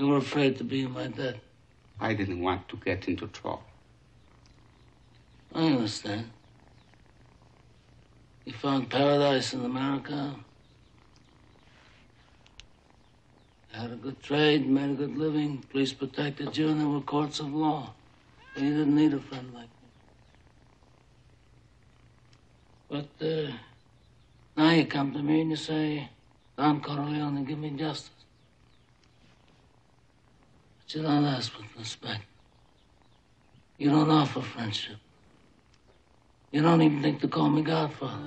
You were afraid to be in my dad. I didn't want to get into trouble. I understand. You found paradise in America. You had a good trade, made a good living, police protected you, and there were courts of law. And you didn't need a friend like me. But uh, now you come to me and you say, Don Corleone, and give me justice. You don't ask with respect. You don't offer friendship. You don't even think to call me Godfather.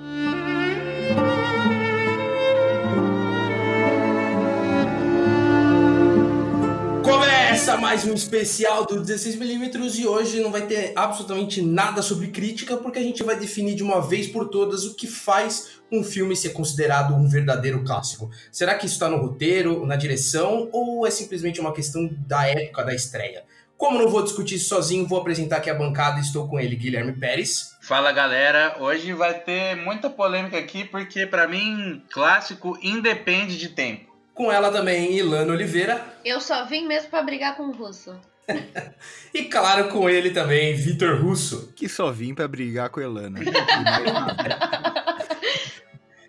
Mais um especial do 16mm e hoje não vai ter absolutamente nada sobre crítica porque a gente vai definir de uma vez por todas o que faz um filme ser considerado um verdadeiro clássico. Será que isso está no roteiro, na direção ou é simplesmente uma questão da época da estreia? Como não vou discutir isso sozinho, vou apresentar aqui a bancada. Estou com ele, Guilherme Pérez. Fala galera, hoje vai ter muita polêmica aqui porque para mim clássico independe de tempo. Com ela também, Ilana Oliveira. Eu só vim mesmo pra brigar com o Russo. E claro, com ele também, Vitor Russo. Que só vim pra brigar com a Elana.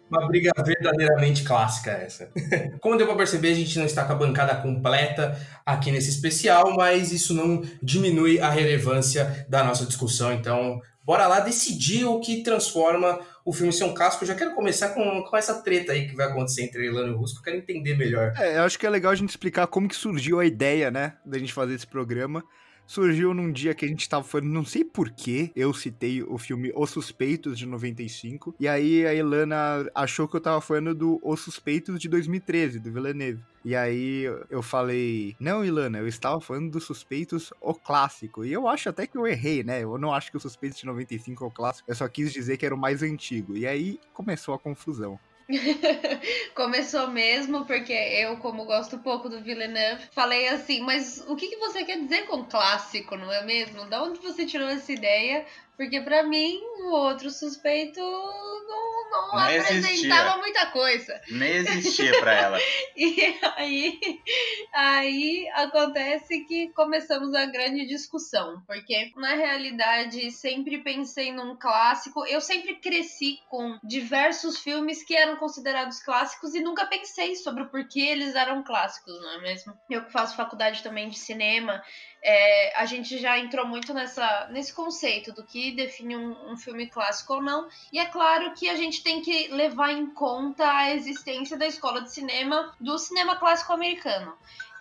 Uma briga verdadeiramente clássica essa. Como deu pra perceber, a gente não está com a bancada completa aqui nesse especial, mas isso não diminui a relevância da nossa discussão. Então, bora lá decidir o que transforma o filme ser um clássico. Eu já quero começar com, com essa treta aí que vai acontecer entre Elano e o Russo, eu quero entender melhor. É, eu acho que é legal a gente explicar como que surgiu a ideia, né, da gente fazer esse programa. Surgiu num dia que a gente tava falando, não sei porquê, eu citei o filme Os Suspeitos de 95, e aí a Elana achou que eu tava falando do Os Suspeitos de 2013, do Villeneuve. E aí eu falei, não, Ilana, eu estava falando dos Suspeitos, o clássico. E eu acho até que eu errei, né? Eu não acho que o Suspeitos de 95 é o clássico, eu só quis dizer que era o mais antigo. E aí começou a confusão. Começou mesmo, porque eu, como gosto pouco do Villeneuve, falei assim, mas o que, que você quer dizer com clássico, não é mesmo? Da onde você tirou essa ideia? Porque pra mim, o outro suspeito não, não, Não apresentava existia. muita coisa. Nem existia pra ela. E aí, aí acontece que começamos a grande discussão, porque na realidade sempre pensei num clássico. Eu sempre cresci com diversos filmes que eram considerados clássicos e nunca pensei sobre o porquê eles eram clássicos, não é mesmo? Eu que faço faculdade também de cinema, é, a gente já entrou muito nessa, nesse conceito do que define um, um filme clássico ou não. E é claro que a gente tem que levar em conta a existência da escola de cinema do cinema clássico americano.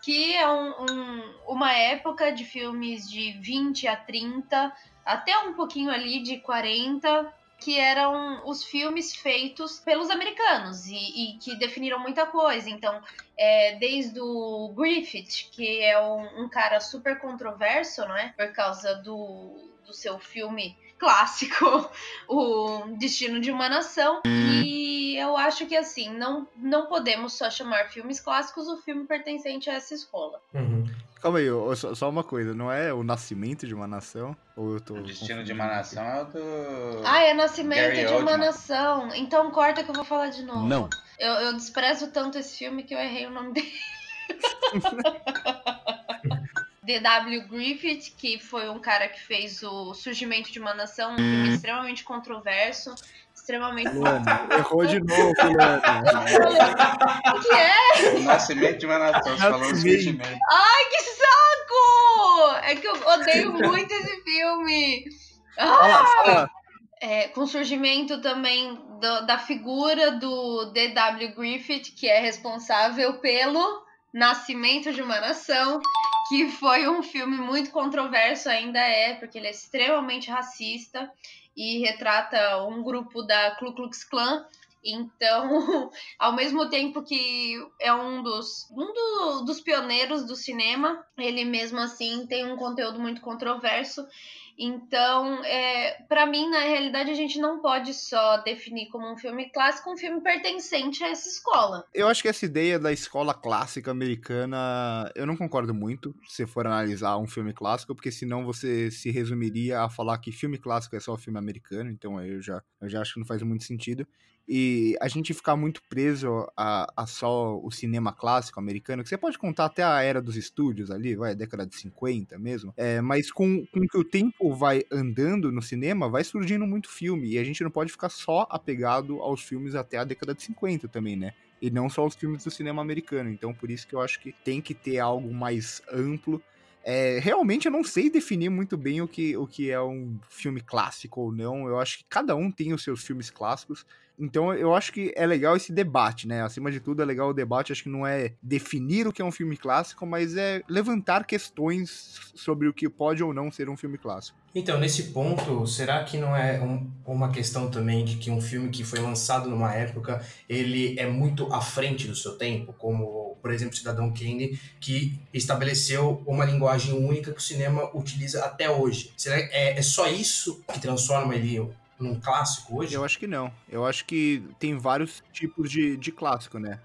Que é um- um- uma época de filmes de 20 a 30, até um pouquinho ali de 40, que eram os filmes feitos pelos americanos e, e que definiram muita coisa. Então, é, desde o Griffith, que é um, um cara super controverso, não é? Por causa do, do seu filme clássico, O Destino de uma Nação. E eu acho que, assim, não, não podemos só chamar filmes clássicos o filme pertencente a essa escola. Uhum. Calma aí, só, só uma coisa, não é o nascimento de uma nação? Ou eu tô. O destino de uma nação é o do. Ah, é Nascimento Gary de uma Oldman. Nação. Então corta que eu vou falar de novo. Não. Eu, eu desprezo tanto esse filme que eu errei o nome dele. D.W. Griffith, que foi um cara que fez o Surgimento de uma Nação, um filme extremamente controverso, extremamente. Luana, errou de novo, Luana. O que é? O nascimento de uma nação. Você falou o Nascimento. surgimento. Ai, que saco! É que eu odeio muito esse filme. Ah! Fala. É, com o surgimento também do- da figura do D.W. Griffith, que é responsável pelo Nascimento de uma Nação, que foi um filme muito controverso, ainda é, porque ele é extremamente racista e retrata um grupo da Ku Klux Klan. Então, ao mesmo tempo que é um dos, um do- dos pioneiros do cinema, ele mesmo assim tem um conteúdo muito controverso. Então, é, para mim, na realidade, a gente não pode só definir como um filme clássico um filme pertencente a essa escola. Eu acho que essa ideia da escola clássica americana, eu não concordo muito se for analisar um filme clássico, porque senão você se resumiria a falar que filme clássico é só filme americano, então eu já, eu já acho que não faz muito sentido. E a gente ficar muito preso a, a, só o cinema clássico americano, que você pode contar até a era dos estúdios ali, vai, década de 50 mesmo, é, mas com, com que o tempo vai andando no cinema, vai surgindo muito filme, e a gente não pode ficar só apegado aos filmes até a década de 50 também, né? E não só os filmes do cinema americano. Então, por isso que eu acho que tem que ter algo mais amplo é, realmente eu não sei definir muito bem o que, o que é um filme clássico ou não. Eu acho que cada um tem os seus filmes clássicos. Então eu acho que é legal esse debate, né? Acima de tudo é legal o debate, acho que não é definir o que é um filme clássico, mas é levantar questões sobre o que pode ou não ser um filme clássico. Então, nesse ponto, será que não é um, uma questão também de que um filme que foi lançado numa época, ele é muito à frente do seu tempo, como, por exemplo, Cidadão Kane, que estabeleceu uma linguagem única que o cinema utiliza até hoje? Será que é, é só isso que transforma ele num clássico hoje? Eu acho que não. Eu acho que tem vários tipos de, de clássico, né?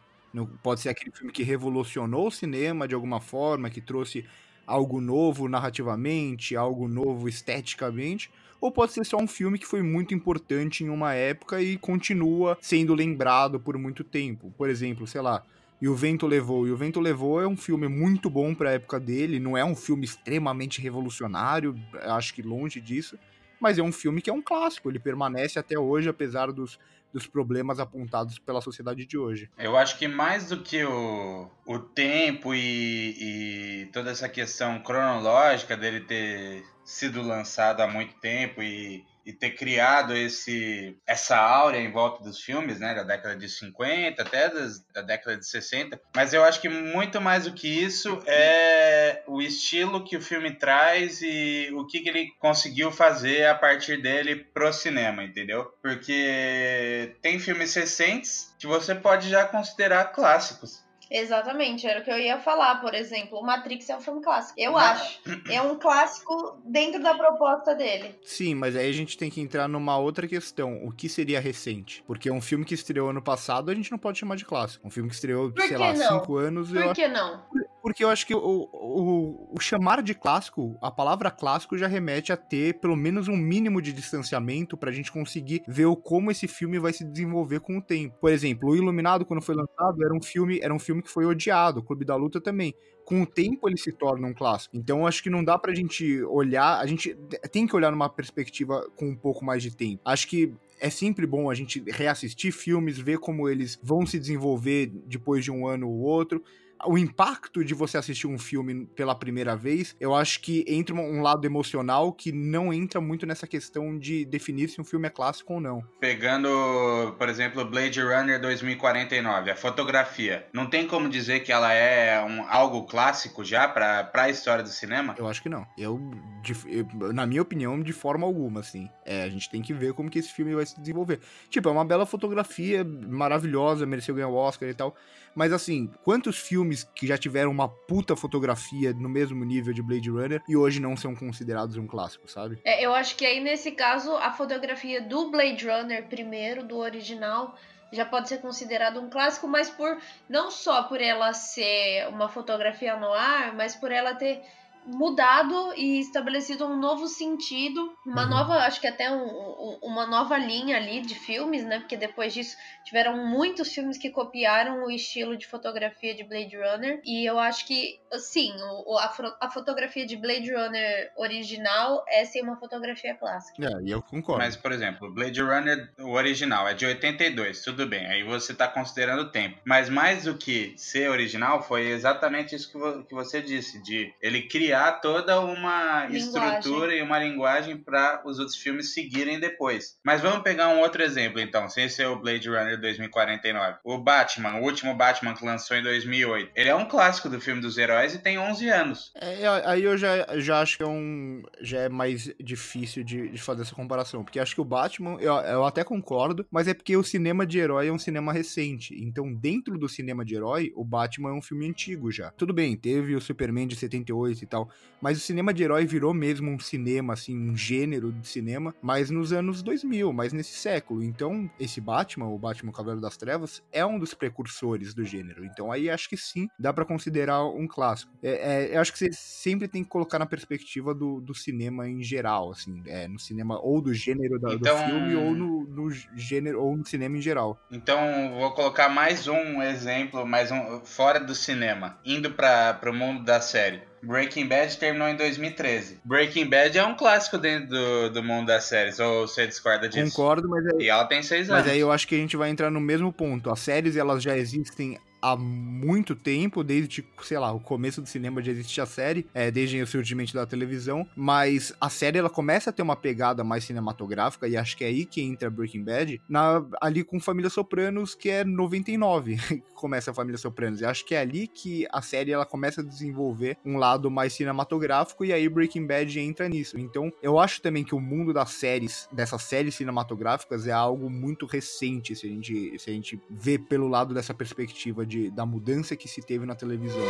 Pode ser aquele filme que revolucionou o cinema de alguma forma, que trouxe algo novo narrativamente, algo novo esteticamente, ou pode ser só um filme que foi muito importante em uma época e continua sendo lembrado por muito tempo. Por exemplo, sei lá, E o Vento Levou. E o Vento Levou é um filme muito bom para a época dele, não é um filme extremamente revolucionário, acho que longe disso, mas é um filme que é um clássico, ele permanece até hoje, apesar dos, dos problemas apontados pela sociedade de hoje. Eu acho que mais do que o, o tempo e, e toda essa questão cronológica dele ter sido lançado há muito tempo e e ter criado esse essa áurea em volta dos filmes, né, da década de 50 até das, da década de 60. Mas eu acho que muito mais do que isso é estilo que o filme traz e o que, que ele conseguiu fazer a partir dele pro cinema, entendeu? Porque tem filmes recentes que você pode já considerar clássicos. Exatamente, era o que eu ia falar, por exemplo. O Matrix é um filme clássico. Eu acho. É um clássico dentro da proposta dele. Sim, mas aí a gente tem que entrar numa outra questão. O que seria recente? Porque um filme que estreou ano passado, a gente não pode chamar de clássico. Um filme que estreou, sei lá, não? cinco anos. Por que não? Porque eu acho que o, o, o, chamar de clássico, a palavra clássico já remete a ter pelo menos um mínimo de distanciamento pra gente conseguir ver o, como esse filme vai se desenvolver com o tempo. Por exemplo, o Iluminado, quando foi lançado, era um filme, era um filme que foi odiado, o Clube da Luta também. Com o tempo ele se torna um clássico. Então eu acho que não dá pra gente olhar, a gente tem que olhar numa perspectiva com um pouco mais de tempo. Acho que é sempre bom a gente reassistir filmes, ver como eles vão se desenvolver depois de um ano ou outro o impacto de você assistir um filme pela primeira vez, eu acho que entra um lado emocional que não entra muito nessa questão de definir se um filme é clássico ou não. Pegando, por exemplo, Blade Runner 2049, a fotografia, não tem como dizer que ela é um, algo clássico já para a história do cinema? Eu acho que não. Eu, de, eu, na minha opinião, de forma alguma, assim. É, a gente tem que ver como que esse filme vai se desenvolver. Tipo, é uma bela fotografia, maravilhosa, mereceu ganhar o Oscar e tal. Mas assim, quantos filmes que já tiveram uma puta fotografia no mesmo nível de Blade Runner e hoje não são considerados um clássico, sabe? É, eu acho que aí nesse caso a fotografia do Blade Runner primeiro, do original, já pode ser considerado um clássico, mas por não só por ela ser uma fotografia no ar, mas por ela ter mudado e estabelecido um novo sentido, uma uhum. nova, acho que até um, um, uma nova linha ali de filmes, né? Porque depois disso tiveram muitos filmes que copiaram o estilo de fotografia de Blade Runner. E eu acho que, sim, o, a, a fotografia de Blade Runner original é sim uma fotografia clássica. É, e eu concordo. Mas, por exemplo, Blade Runner, o original, é de 82, tudo bem. Aí você tá considerando o tempo. Mas mais do que ser original, foi exatamente isso que você disse, de ele criar criar toda uma linguagem. estrutura e uma linguagem para os outros filmes seguirem depois. Mas vamos pegar um outro exemplo, então, sem ser o Blade Runner 2049. O Batman, o último Batman que lançou em 2008. Ele é um clássico do filme dos heróis e tem 11 anos. É, aí eu já, já acho que é um já é mais difícil de, de fazer essa comparação, porque acho que o Batman, eu, eu até concordo, mas é porque o cinema de herói é um cinema recente. Então, dentro do cinema de herói, o Batman é um filme antigo já. Tudo bem, teve o Superman de 78 e tal, tal. Mas o cinema de herói virou mesmo um cinema, assim, um gênero de cinema, mas nos anos 2000, mas nesse século. Então, esse Batman, o Batman Cavaleiro das Trevas, é um dos precursores do gênero. Então, aí acho que sim, dá para considerar um clássico. É, é, eu acho que você sempre tem que colocar na perspectiva do, do cinema em geral, assim, é, no cinema ou do gênero da, Então- do filme ou no, no gênero ou no cinema em geral. Então, vou colocar mais um exemplo, mais um fora do cinema, indo para o mundo da série. Breaking Bad terminou em 2013. Breaking Bad é um clássico dentro do, do mundo das séries, ou você discorda disso? Concordo, mas aí, E ela tem seis anos. mas aí eu acho que a gente vai entrar no mesmo ponto. As séries, elas já existem há muito tempo, desde, sei lá, o começo do cinema já existe a série, é, desde o surgimento da televisão, mas a série ela começa a ter uma pegada mais cinematográfica, e acho que é aí que entra Breaking Bad, na, ali com Família Sopranos, que é 99, que começa a Família Sopranos, e acho que é ali que a série ela começa a desenvolver um lado mais cinematográfico, e aí Breaking Bad entra nisso. Então, eu acho também que o mundo das séries, dessas séries cinematográficas, é algo muito recente, se a gente, se a gente vê pelo lado dessa perspectiva de, da mudança que se teve na televisão.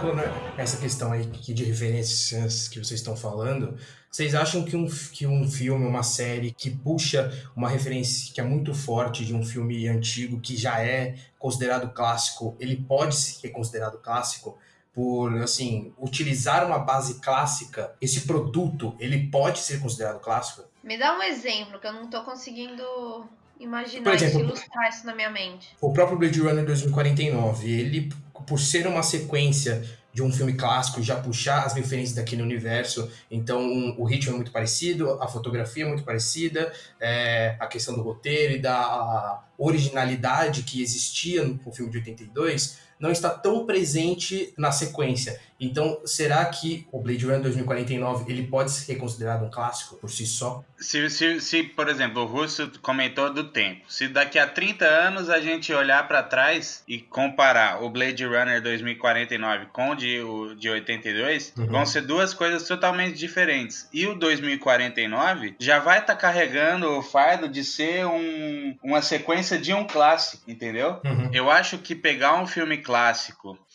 Pouco nessa questão aí que de referências que vocês estão falando, vocês acham que um, que um filme, uma série que puxa uma referência que é muito forte de um filme antigo que já é considerado clássico, ele pode ser considerado clássico por, assim, utilizar uma base clássica, esse produto, ele pode ser considerado clássico? Me dá um exemplo, que eu não tô conseguindo imaginar exemplo, ilustrar isso na minha mente. O próprio Blade Runner 2049, ele, por ser uma sequência de um filme clássico, já puxar as referências daquele universo, então um- o ritmo é muito parecido, a fotografia é muito parecida, é, a questão do roteiro e da originalidade que existia no, no filme de 82 não está tão presente na sequência. Então, será que o Blade Runner 2049 ele pode ser considerado um clássico por si só? Se, se, se, por exemplo, o Russo comentou do tempo. Se daqui a 30 anos a gente olhar para trás e comparar o Blade Runner 2049 com o de, o de 82, Uhum. vão ser duas coisas totalmente diferentes. E o 2049 já vai estar carregando o fardo de ser um, uma sequência de um clássico, entendeu? Uhum. Eu acho que pegar um filme clássico,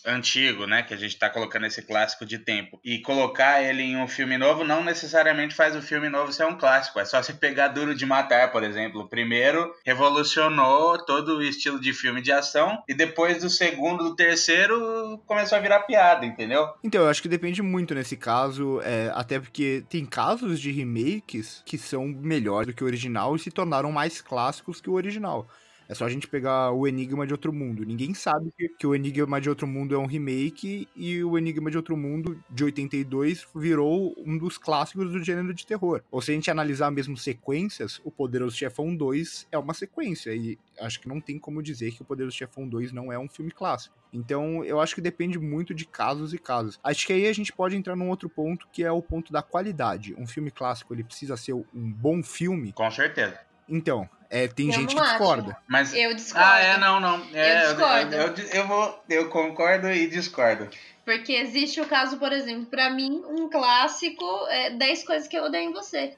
antigo, né? Que a gente tá colocando esse clássico de tempo, e colocar ele em um filme novo, não necessariamente faz o filme novo ser um clássico. É só você pegar Duro de Matar, por exemplo. O primeiro revolucionou todo o estilo de filme de ação, e depois do segundo, do terceiro, começou a virar piada, entendeu? Então, eu acho que depende muito nesse caso, é, até porque tem casos de remakes que são melhores do que o original e se tornaram mais clássicos que o original. É só a gente pegar o Enigma de Outro Mundo. Ninguém sabe que, que o Enigma de Outro Mundo é um remake e o Enigma de Outro Mundo de 82 virou um dos clássicos do gênero de terror. Ou se a gente analisar mesmo sequências, o Poderoso Chefão 2 é uma sequência e acho que não tem como dizer que o Poderoso Chefão 2 não é um filme clássico. Então, eu acho que depende muito de casos e casos. Acho que aí a gente pode entrar num outro ponto, que é o ponto da qualidade. Um filme clássico, ele precisa ser um bom filme. Com certeza. Então, é, tem Eu gente que acho. discorda. Mas. Eu discordo. Ah, é, não, não. É, Eu discordo. Eu, eu, eu vou, eu concordo e discordo. Porque existe o caso, por exemplo, pra mim, um clássico é 10 coisas que eu odeio em você.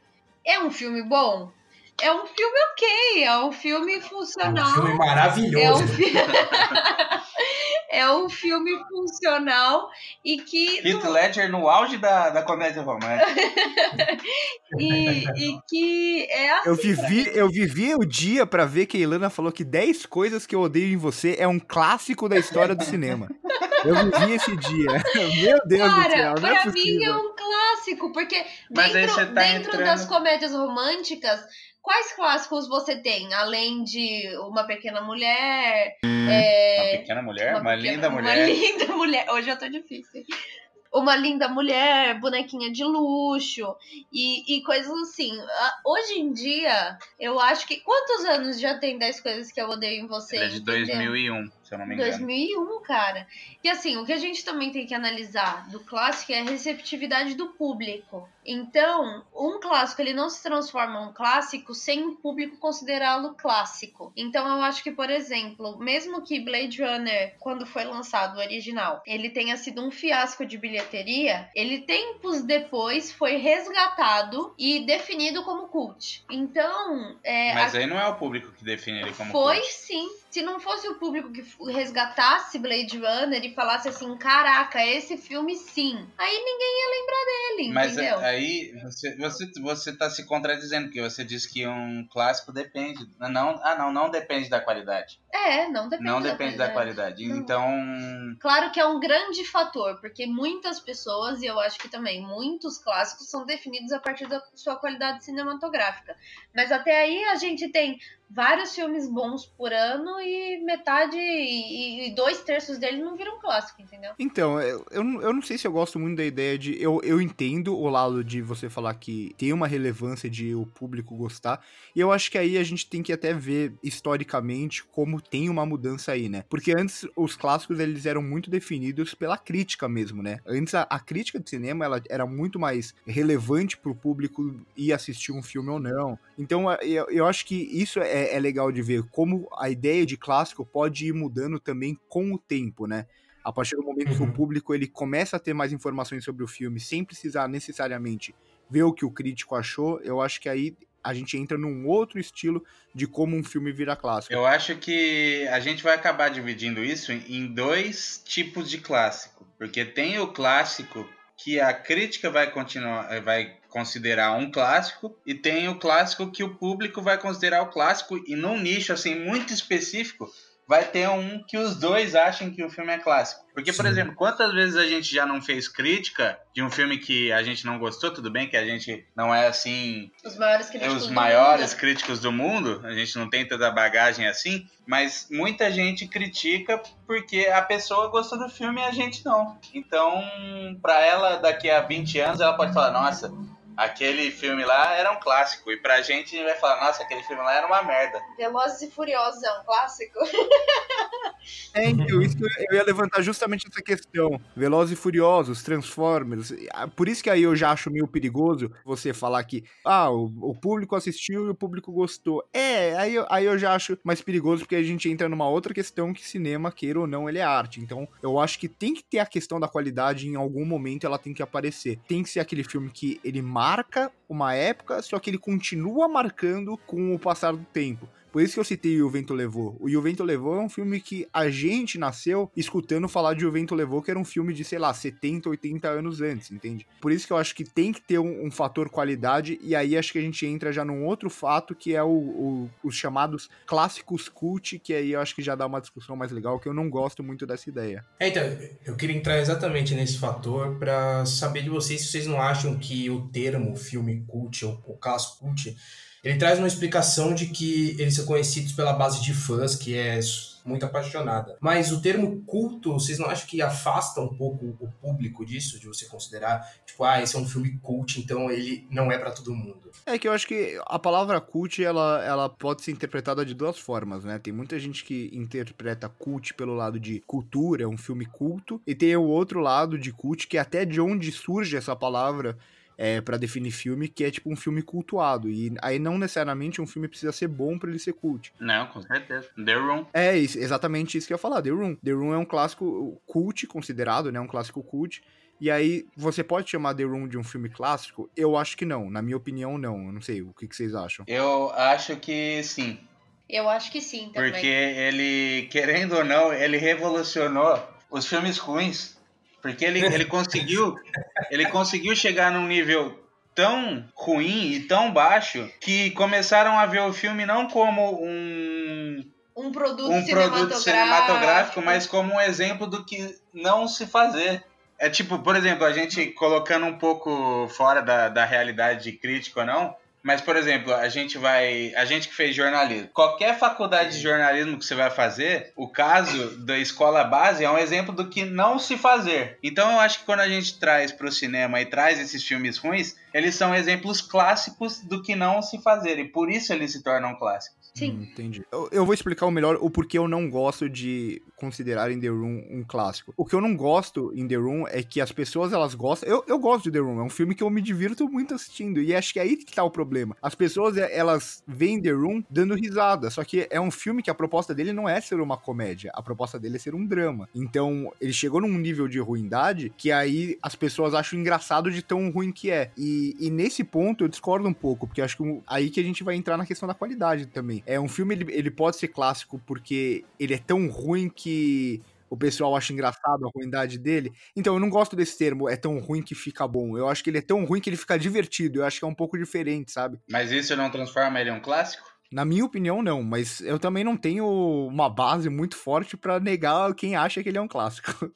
É um filme bom? É um filme ok, é um filme É um funcional. filme É um, maravilhoso. fi- é um filme funcional e que. Heath Ledger no auge da, da comédia romântica. E, e que é assim. Eu vivi, eu vivi o dia pra ver que a Ilana falou que 10 coisas que eu odeio em você é um clássico da história do cinema. Eu vivi esse dia. Meu Deus do Cara, céu, não é pra mim é um clássico, porque Mas dentro, tá dentro entrando- das comédias românticas, quais clássicos você tem? Além de Uma Pequena Mulher, é, Uma pequena mulher, uma, pequena- linda Uma mulher. linda mulher. Hoje eu tô difícil. Uma linda mulher, bonequinha de luxo e, e coisas assim. Ah, Hoje em dia, eu acho que. Quantos anos já tem 10 coisas que eu odeio em você? Ele é de entendeu? 2001. Se eu não me engano. 2001, cara. E assim, o que a gente também tem que analisar do clássico é a receptividade do público. Então, um clássico ele não se transforma em um clássico sem o público considerá-lo clássico. Então, eu acho que, por exemplo, mesmo que Blade Runner, quando foi lançado o original, ele tenha sido um fiasco de bilheteria, ele tempos depois foi resgatado e definido como cult. Então, é, Mas a- aí não é o público que define ele como foi cult. sim. Se não fosse o público que resgatasse Blade Runner e falasse assim, caraca, esse filme sim. Aí ninguém ia lembrar dele, Mas é, entendeu? aí você, você, você tá se contradizendo, porque você disse que um clássico depende. Não, ah, não, não depende da qualidade. É, não depende não da depende da qualidade. qualidade. Não. Então. Claro que é um grande fator, porque muitas pessoas, e eu acho que também muitos clássicos, são definidos a partir da sua qualidade cinematográfica. Mas até aí a gente tem vários filmes bons por ano e metade e, e dois terços deles não viram clássico, entendeu? Então, eu, eu, não- sei se eu gosto muito da ideia de. Eu, eu entendo o lado de você falar que tem uma relevância de o público gostar. E eu acho que aí a gente tem que até ver historicamente como tem uma mudança aí, né? Porque antes os clássicos eles eram muito definidos pela crítica mesmo, né? Antes a, a crítica de cinema ela era muito mais relevante pro público ir assistir um filme ou não. Então eu, eu acho que isso é, é legal de ver como a ideia de clássico pode ir mudando também com o tempo, né? A partir do momento que Uhum. o público ele começa a ter mais informações sobre o filme, sem precisar necessariamente ver o que o crítico achou, eu acho que aí a gente entra num outro estilo de como um filme vira clássico. Eu acho que a gente vai acabar dividindo isso em- em dois tipos de clássico. Porque tem o clássico que a crítica vai continuar, eh, vai considerar um clássico, e tem o clássico que o público vai considerar o clássico, e num nicho assim muito específico, vai ter um que os dois acham que o filme é clássico. Porque, por Sim. exemplo, quantas vezes a gente já não fez crítica de um filme que a gente não gostou, tudo bem que a gente não é assim Os maiores é críticos os do maiores mundo. críticos do mundo, a gente não tem tanta bagagem assim, mas muita gente critica porque a pessoa gostou do filme e a gente não. Então, pra ela, daqui a 20 anos, ela pode falar: Nossa, aquele filme lá era um clássico. E pra gente, a gente vai falar: Nossa, aquele filme lá era uma merda. Velozes e Furiosos é um clássico? É, então, isso que eu- ia levantar justamente essa questão. Velozes e Furiosos, Transformers. ah, Por isso que aí eu já acho meio perigoso você falar que, ah, o, o público assistiu e o público gostou. É, aí, eu- aí eu já acho mais perigoso porque a gente entra numa outra questão que cinema, queira ou não, ele é arte. Então, eu acho que tem que ter a questão da qualidade em algum momento ela tem que aparecer. Tem que ser aquele filme que ele marca uma época, só que ele continua marcando com o passar do tempo. Por isso que eu citei O Vento Levou. O o Vento Levou é um filme que a gente nasceu escutando falar de O Vento Levou, que era um filme de, sei lá, 70, 80 anos antes, entende? Por isso que eu acho que tem que ter um, um fator qualidade, e aí acho que a gente entra já num outro fato, que é o, o- os chamados clássicos cult, que aí eu acho que já dá uma discussão mais legal, que eu não gosto muito dessa ideia. É, então, eu queria entrar exatamente nesse fator pra saber de vocês se vocês não acham que o termo filme cult ou o clássico cult, ele traz uma explicação de que eles são conhecidos pela base de fãs que é muito apaixonada. Mas o termo culto, vocês não acham que afasta um pouco o público disso, de você considerar, tipo, ah, esse é um filme cult, então ele não é pra todo mundo. É que eu acho que a palavra cult, ela, ela pode ser interpretada de duas formas, né? Tem muita gente que interpreta cult pelo lado de cultura, é um filme culto, e tem o outro lado de cult, que é até de onde surge essa palavra é, para definir filme, que é tipo um filme cultuado. E aí não necessariamente um filme precisa ser bom pra ele ser cult. Não, com certeza. The Room. É isso- exatamente isso que eu ia falar, The Room. The Room é um clássico cult, considerado, né? Um clássico cult. E aí, você pode chamar The Room de um filme clássico? Eu acho que não. Na minha opinião, não. Eu não sei. O que, que vocês acham? Eu acho que sim. Eu acho que sim também. Porque ele, querendo ou não, ele revolucionou os filmes ruins. Porque ele, ele conseguiu. Ele conseguiu chegar num nível tão ruim e tão baixo que começaram a ver o filme não como um, Um produto um cinematográfico. produto cinematográfico, mas como um exemplo do que não se fazer. É tipo, por exemplo, a gente colocando um pouco fora da, da realidade de crítico ou não, mas, por exemplo, a gente vai. A gente que fez jornalismo. Qualquer faculdade de jornalismo que você vai fazer, o caso da escola base é um exemplo do que não se fazer. Então eu acho que quando a gente traz pro cinema e traz esses filmes ruins, eles são exemplos clássicos do que não se fazer, e por isso eles se tornam clássicos. Sim. Hum, entendi. Eu, eu vou explicar o melhor o porquê eu não gosto de considerar In The Room um clássico. O que eu não gosto em The Room é que as pessoas, elas gostam... Eu, eu gosto de The Room, é um filme que eu me divirto muito assistindo, e acho que é aí que tá o problema. As pessoas, é, elas veem The Room dando risada, só que é um filme que a proposta dele não é ser uma comédia, a proposta dele é ser um drama. Então, ele chegou num nível de ruindade que aí as pessoas acham engraçado de tão ruim que é. E, e nesse ponto eu discordo um pouco, porque acho que aí que a gente vai entrar na questão da qualidade também. É um filme, ele, ele pode ser clássico porque ele é tão ruim que o pessoal acha engraçado a ruindade dele. Então, eu não gosto desse termo, é tão ruim que fica bom. Eu acho que ele é tão ruim que ele fica divertido. Eu acho que é um pouco diferente, sabe? Mas isso não transforma ele em um clássico? Na minha opinião, não, mas eu também não tenho uma base muito forte pra negar quem acha que ele é um clássico.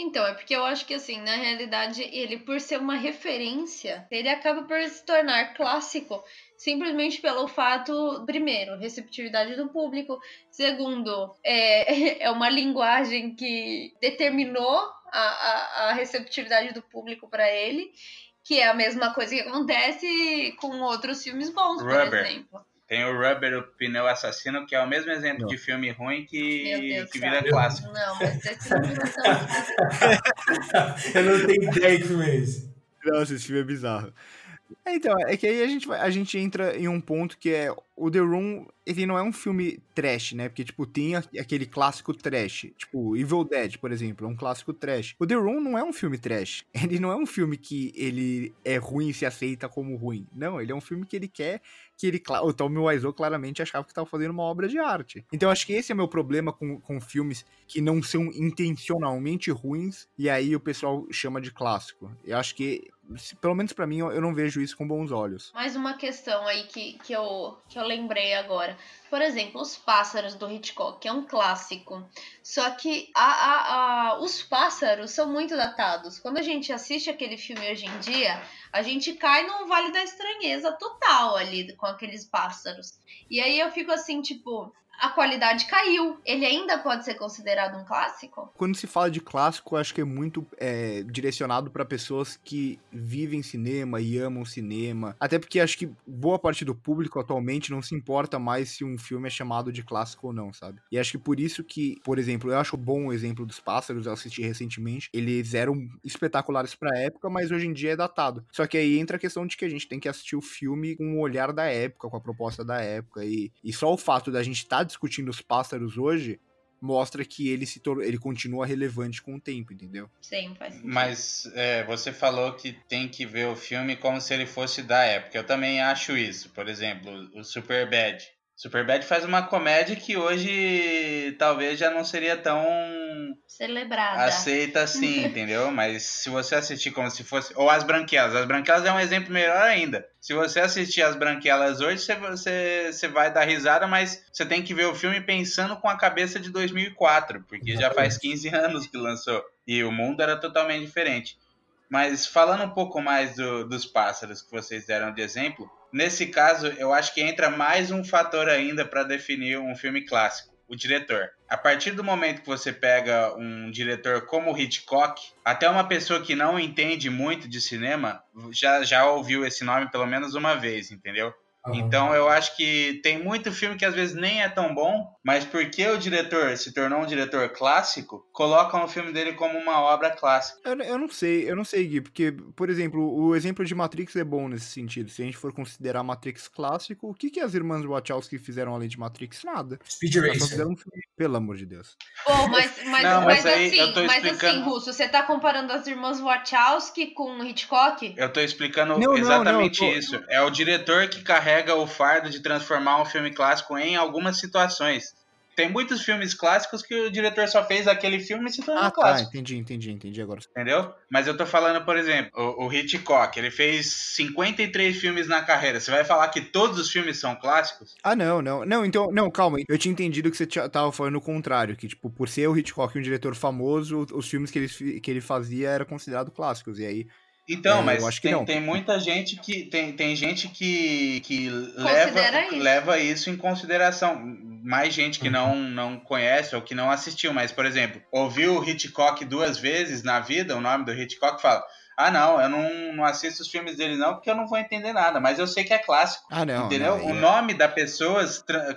Então, é porque eu acho que, assim, na realidade, ele, por ser uma referência, ele acaba por se tornar clássico simplesmente pelo fato, primeiro, receptividade do público, segundo, é, é uma linguagem que determinou a, a, a receptividade do público para ele, que é a mesma coisa que acontece com outros filmes bons, por Rubber. exemplo. Tem o Rubber, o pneu assassino, que é o mesmo exemplo Não. de filme ruim que, que vira clássico. Não, mas esse não virou tão eu não tenho ideia que filme é esse. Nossa, esse filme é bizarro. É, Então, é que aí a gente, vai- a gente entra em um ponto que é o The Room, ele não é um filme trash, né? Porque, tipo, tem aquele clássico trash. Tipo, Evil Dead, por exemplo, é um clássico trash. O The Room não é um filme trash. Ele não é um filme que ele é ruim e se aceita como ruim. Não, ele é um filme que ele quer que ele... O Tommy Wiseau claramente achava que estava fazendo uma obra de arte. Então, acho que esse é meu problema com, com filmes que não são intencionalmente ruins e aí o pessoal chama de clássico. Eu acho que pelo menos pra mim, eu não vejo isso com bons olhos. Mais uma questão aí que, que, eu, que eu lembrei agora. Por exemplo, Os Pássaros do Hitchcock, é um clássico. Só que a, a, a- os pássaros são muito datados. Quando a gente assiste aquele filme hoje em dia, a gente cai num vale da estranheza total ali com aqueles pássaros. E aí eu fico assim, tipo, a qualidade caiu. Ele ainda pode ser considerado um clássico? Quando se fala de clássico, acho que é muito é, direcionado pra pessoas que vivem cinema e amam cinema. Até porque acho que boa parte do público atualmente não se importa mais se um filme é chamado de clássico ou não, sabe? E acho que por isso que, por exemplo, eu acho bom o exemplo dos pássaros, eu assisti recentemente. Eles eram espetaculares pra época, mas hoje em dia é datado. Só que aí entra a questão de que a gente tem que assistir o filme com o olhar da época, com a proposta da época. E, e só o fato da gente estar discutindo os pássaros hoje mostra que ele se tor- ele continua relevante com o tempo, entendeu? Sim, faz sentido. Mas é, você falou que tem que ver o filme como se ele fosse da época. Eu também acho isso. Por exemplo, o Superbad. Superbad faz uma comédia que hoje talvez já não seria tão Celebrada. aceita assim, entendeu? Mas se você assistir como se fosse. Ou As Branquelas. As Branquelas é um exemplo melhor ainda. Se você assistir As Branquelas hoje, você, você, você vai dar risada, mas você tem que ver o filme pensando com a cabeça de 2004, porque já faz 15 anos que lançou. E o mundo era totalmente diferente. Mas falando um pouco mais do- dos pássaros que vocês deram de exemplo, nesse caso eu acho que entra mais um fator ainda para definir um filme clássico: o diretor. A partir do momento que você pega um diretor como Hitchcock, até uma pessoa que não entende muito de cinema já, já ouviu esse nome pelo menos uma vez, entendeu? Então eu acho que tem muito filme que às vezes nem é tão bom, mas porque o diretor se tornou um diretor clássico, colocam o filme dele como uma obra clássica. Eu, eu não sei, eu não sei, Gui, porque, por exemplo, o exemplo de Matrix é bom nesse sentido. Se a gente for considerar Matrix clássico, o que, que as irmãs Wachowski fizeram além de Matrix? Nada. Speed só Racer. um pelo amor de Deus. Mas, mas, Não, mas, mas aí assim, eu tô mas assim, explicando- Russo, você tá comparando as irmãs Wachowski com o Hitchcock? Eu tô explicando Não, exatamente não, tô- isso. É o diretor que carrega o fardo de transformar um filme clássico em algumas situações. Tem muitos filmes clássicos que o diretor só fez aquele filme e se tornou Ah, tá, clássico. entendi, entendi, entendi agora. Entendeu? Mas eu tô falando, por exemplo, o, o Hitchcock, ele fez 53 filmes na carreira. Você vai falar que todos os filmes são clássicos? Ah, não, não. Não, então, não, calma. Eu tinha entendido que você tava falando o contrário, que, tipo, por ser o Hitchcock um diretor famoso, os filmes que ele, que ele fazia eram considerados clássicos. E aí, Então, É, mas eu acho que tem, não. tem muita gente que tem, tem gente que, que leva isso. leva isso em consideração. Mais gente Uhum. que não, não conhece ou que não assistiu, mas, por exemplo, ouviu o Hitchcock duas vezes na vida, o nome do Hitchcock fala: Ah, não, eu não, não assisto os filmes dele, não, porque eu não vou entender nada, mas eu sei que é clássico. Ah, não. entendeu? não, o é- nome da pessoa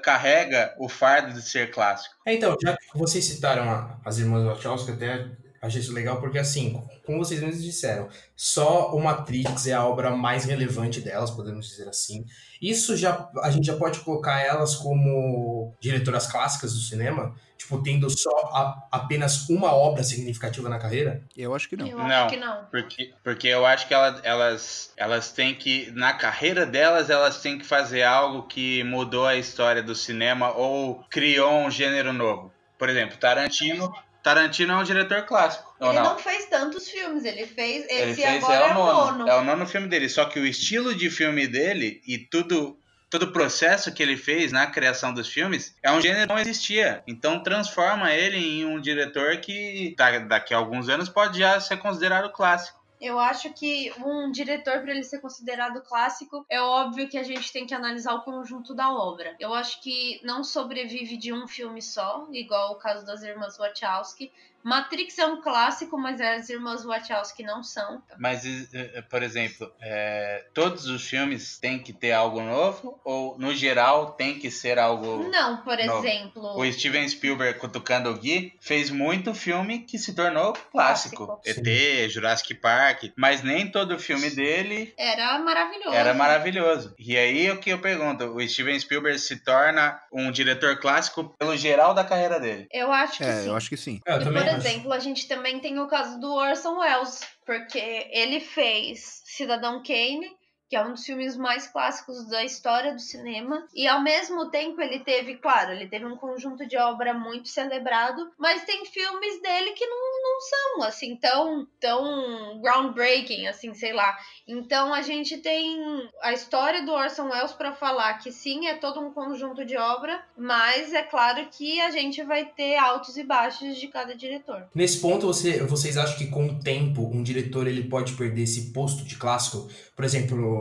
carrega o fardo de ser clássico. É, então, já que vocês citaram a- as irmãs Wachowski, até achei isso legal, porque assim, como vocês mesmos disseram, só o Matrix é a obra mais relevante delas, podemos dizer assim. Isso já, a gente já pode colocar elas como diretoras clássicas do cinema, tipo, tendo só a- apenas uma obra significativa na carreira? Eu acho que não. Eu Não. acho que não. Porque, porque eu acho que ela- elas, elas têm que, na carreira delas, elas têm que fazer algo que mudou a história do cinema ou criou um gênero novo. Por exemplo, Tarantino. Tarantino é um diretor clássico. Ele não? não fez tantos filmes, ele fez. Esse Ele fez agora é o nono. nono. É o nono filme dele. Só que o estilo de filme dele e tudo. Todo o processo que ele fez na criação dos filmes é um gênero que não existia. Então transforma ele em um diretor que da- daqui a alguns anos pode já ser considerado clássico. Eu acho que um diretor, para ele ser considerado clássico, é óbvio que a gente tem que analisar o conjunto da obra. Eu acho que não sobrevive de um filme só, igual o caso das irmãs Wachowski. Matrix é um clássico, mas as irmãs Wachowski não são. Mas, eh, eh, por exemplo, eh, todos os filmes têm que ter algo novo? Ou, no geral, tem que ser algo. Não, por Novo. exemplo. O Steven Spielberg, cutucando o Gui, fez muito filme que se tornou clássico. Clássico. ET, Jurassic Park. Mas nem todo filme dele Era maravilhoso. era maravilhoso. E aí o que eu pergunto: o Steven Spielberg se torna um diretor clássico pelo geral da carreira dele? Eu acho que É, sim. eu acho que sim. É, eu também. Exemplo, a gente também tem o caso do Orson Welles, porque ele fez Cidadão Kane, que é um dos filmes mais clássicos da história do cinema, e ao mesmo tempo ele teve, claro, ele teve um conjunto de obra muito celebrado, mas tem filmes dele que não, não são assim tão tão groundbreaking, assim, sei lá. Então a gente tem a história do Orson Welles para falar que sim, é todo um conjunto de obra, mas é claro que a gente vai ter altos e baixos de cada diretor. Nesse ponto, você, vocês acham que com o tempo um diretor ele pode perder esse posto de clássico? Por exemplo,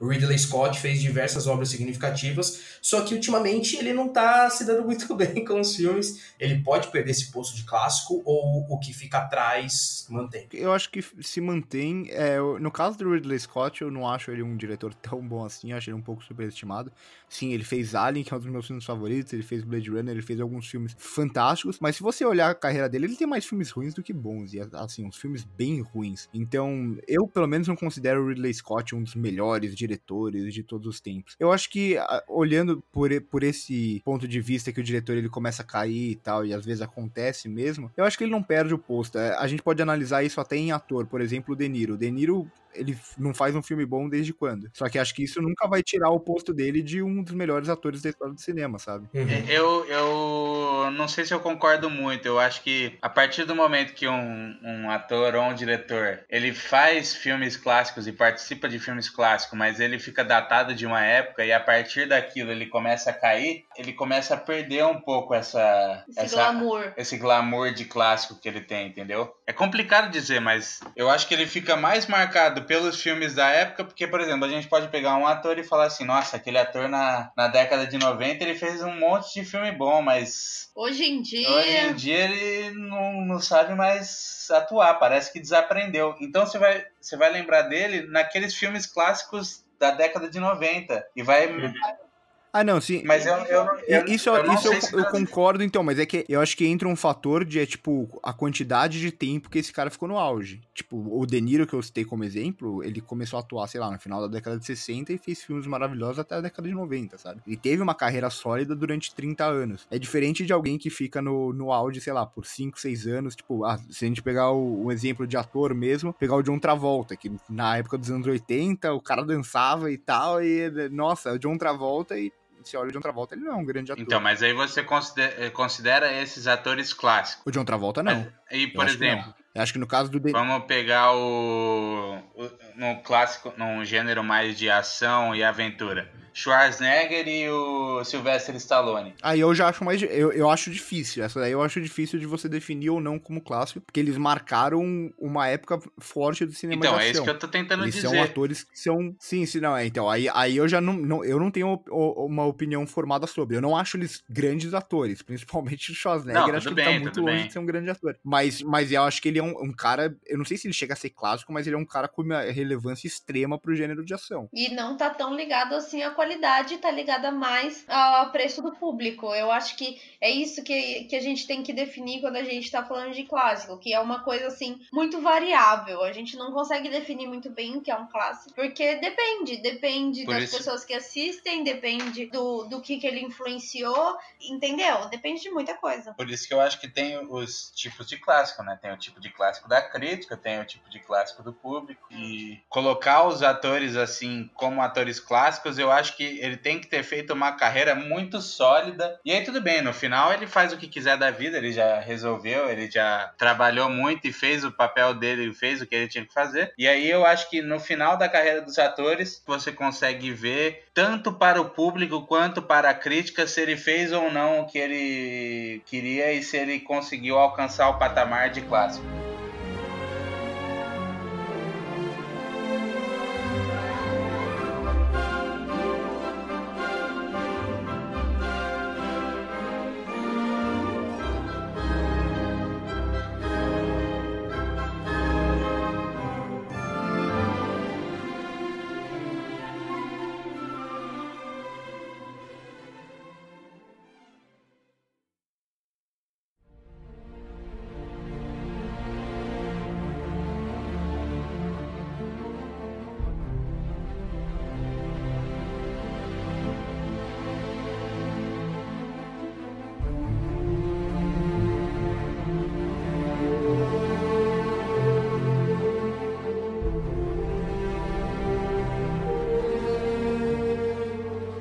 Ridley Scott fez diversas obras significativas, só que ultimamente ele não tá se dando muito bem com os filmes. Ele pode perder esse posto de clássico ou o que fica atrás mantém? Eu acho que se mantém. é, no caso do Ridley Scott, eu não acho ele um diretor tão bom assim, acho ele um pouco superestimado. Sim, ele fez Alien, que é um dos meus filmes favoritos, ele fez Blade Runner, ele fez alguns filmes fantásticos, mas se você olhar a carreira dele, ele tem mais filmes ruins do que bons, e assim, uns filmes bem ruins. Então, eu pelo menos não considero o Ridley Scott um dos melhores diretores de todos os tempos. Eu acho que, olhando por, por esse ponto de vista que o diretor ele começa a cair e tal, e às vezes acontece mesmo, eu acho que ele não perde o posto. É, A gente pode analisar isso até em ator, por exemplo, o De Niro. O De Niro, ele não faz um filme bom desde quando? Só que acho que isso nunca vai tirar o posto dele de um dos melhores atores da história do cinema, sabe? Uhum. Eu, eu não sei se eu concordo muito. Eu acho que a partir do momento que um, um ator ou um diretor ele faz filmes clássicos e participa de filmes clássicos, mas ele fica datado de uma época e a partir daquilo ele começa a cair, ele começa a perder um pouco essa, Esse essa glamour. esse glamour de clássico que ele tem, entendeu? É complicado dizer, mas eu acho que ele fica mais marcado pelos filmes da época, porque, por exemplo, a gente pode pegar um ator e falar assim, nossa, aquele ator na, na década de 90 ele fez um monte de filme bom, mas Hoje em dia. hoje em dia ele não, não sabe mais atuar, parece que desaprendeu. Então você vai, você vai lembrar dele naqueles filmes clássicos da década de 90 e vai... Ah, não, sim. Mas eu, eu, não- eu, isso eu não isso eu, eu concordo, então, mas é que eu acho que entra um fator de, é, tipo, a quantidade de tempo que esse cara ficou no auge. Tipo, o De Niro, que eu citei como exemplo, ele começou a atuar, sei lá, no final da década de 60 e fez filmes maravilhosos até a década de 90, sabe? Ele teve uma carreira sólida durante 30 anos. É diferente de alguém que fica no, no auge, sei lá, por 5, 6 anos. Tipo, ah, se a gente pegar o, o exemplo de ator mesmo, pegar o John Travolta, que na época dos anos 80, o cara dançava e tal, e, nossa, o John Travolta e você olha o John Travolta, ele não é um grande ator. Então, mas aí você considera, considera esses atores clássicos. O John Travolta não. E, Eu por exemplo, acho que no caso do vamos pegar o, o no clássico, num gênero mais de ação e aventura. Schwarzenegger e o Sylvester Stallone. Aí eu já acho mais. Eu, eu acho difícil. Essa daí eu acho difícil de você definir ou não como clássico, porque eles marcaram uma época forte do cinema Então, de é ação. isso que eu tô tentando Eles dizer. são atores que são. Sim, sim, não. É, então, aí, aí eu já não, não- Eu não tenho uma opinião formada sobre. Eu não acho eles grandes atores, principalmente o Schwarzenegger. Não, acho que tudo ele tá bem, muito longe bem. de ser um grande ator. Mas, mas eu acho que ele é um, um cara. Eu não sei se ele chega a ser clássico, mas ele é um cara com uma relevância extrema pro gênero de ação. E não tá tão ligado assim à qualidade, tá ligada mais ao preço do público. Eu acho que é isso que, que a gente tem que definir quando a gente tá falando de clássico, que é uma coisa assim muito variável. A gente não consegue definir muito bem o que é um clássico, porque depende, depende Por das isso- pessoas que assistem, depende do, do que, que ele influenciou, entendeu? Depende de muita coisa. Por isso que eu acho que tem os tipos de clássico, né? Tem o tipo de clássico da crítica, tem o tipo de clássico do público. E colocar os atores assim como atores clássicos, eu acho que ele tem que ter feito uma carreira muito sólida. E aí tudo bem, no final ele faz o que quiser da vida, ele já resolveu, ele já trabalhou muito e fez o papel dele, fez o que ele tinha que fazer. E aí eu acho que no final da carreira dos atores, você consegue ver tanto para o público quanto para a crítica se ele fez ou não o que ele queria e se ele conseguiu alcançar o patamar de clássico.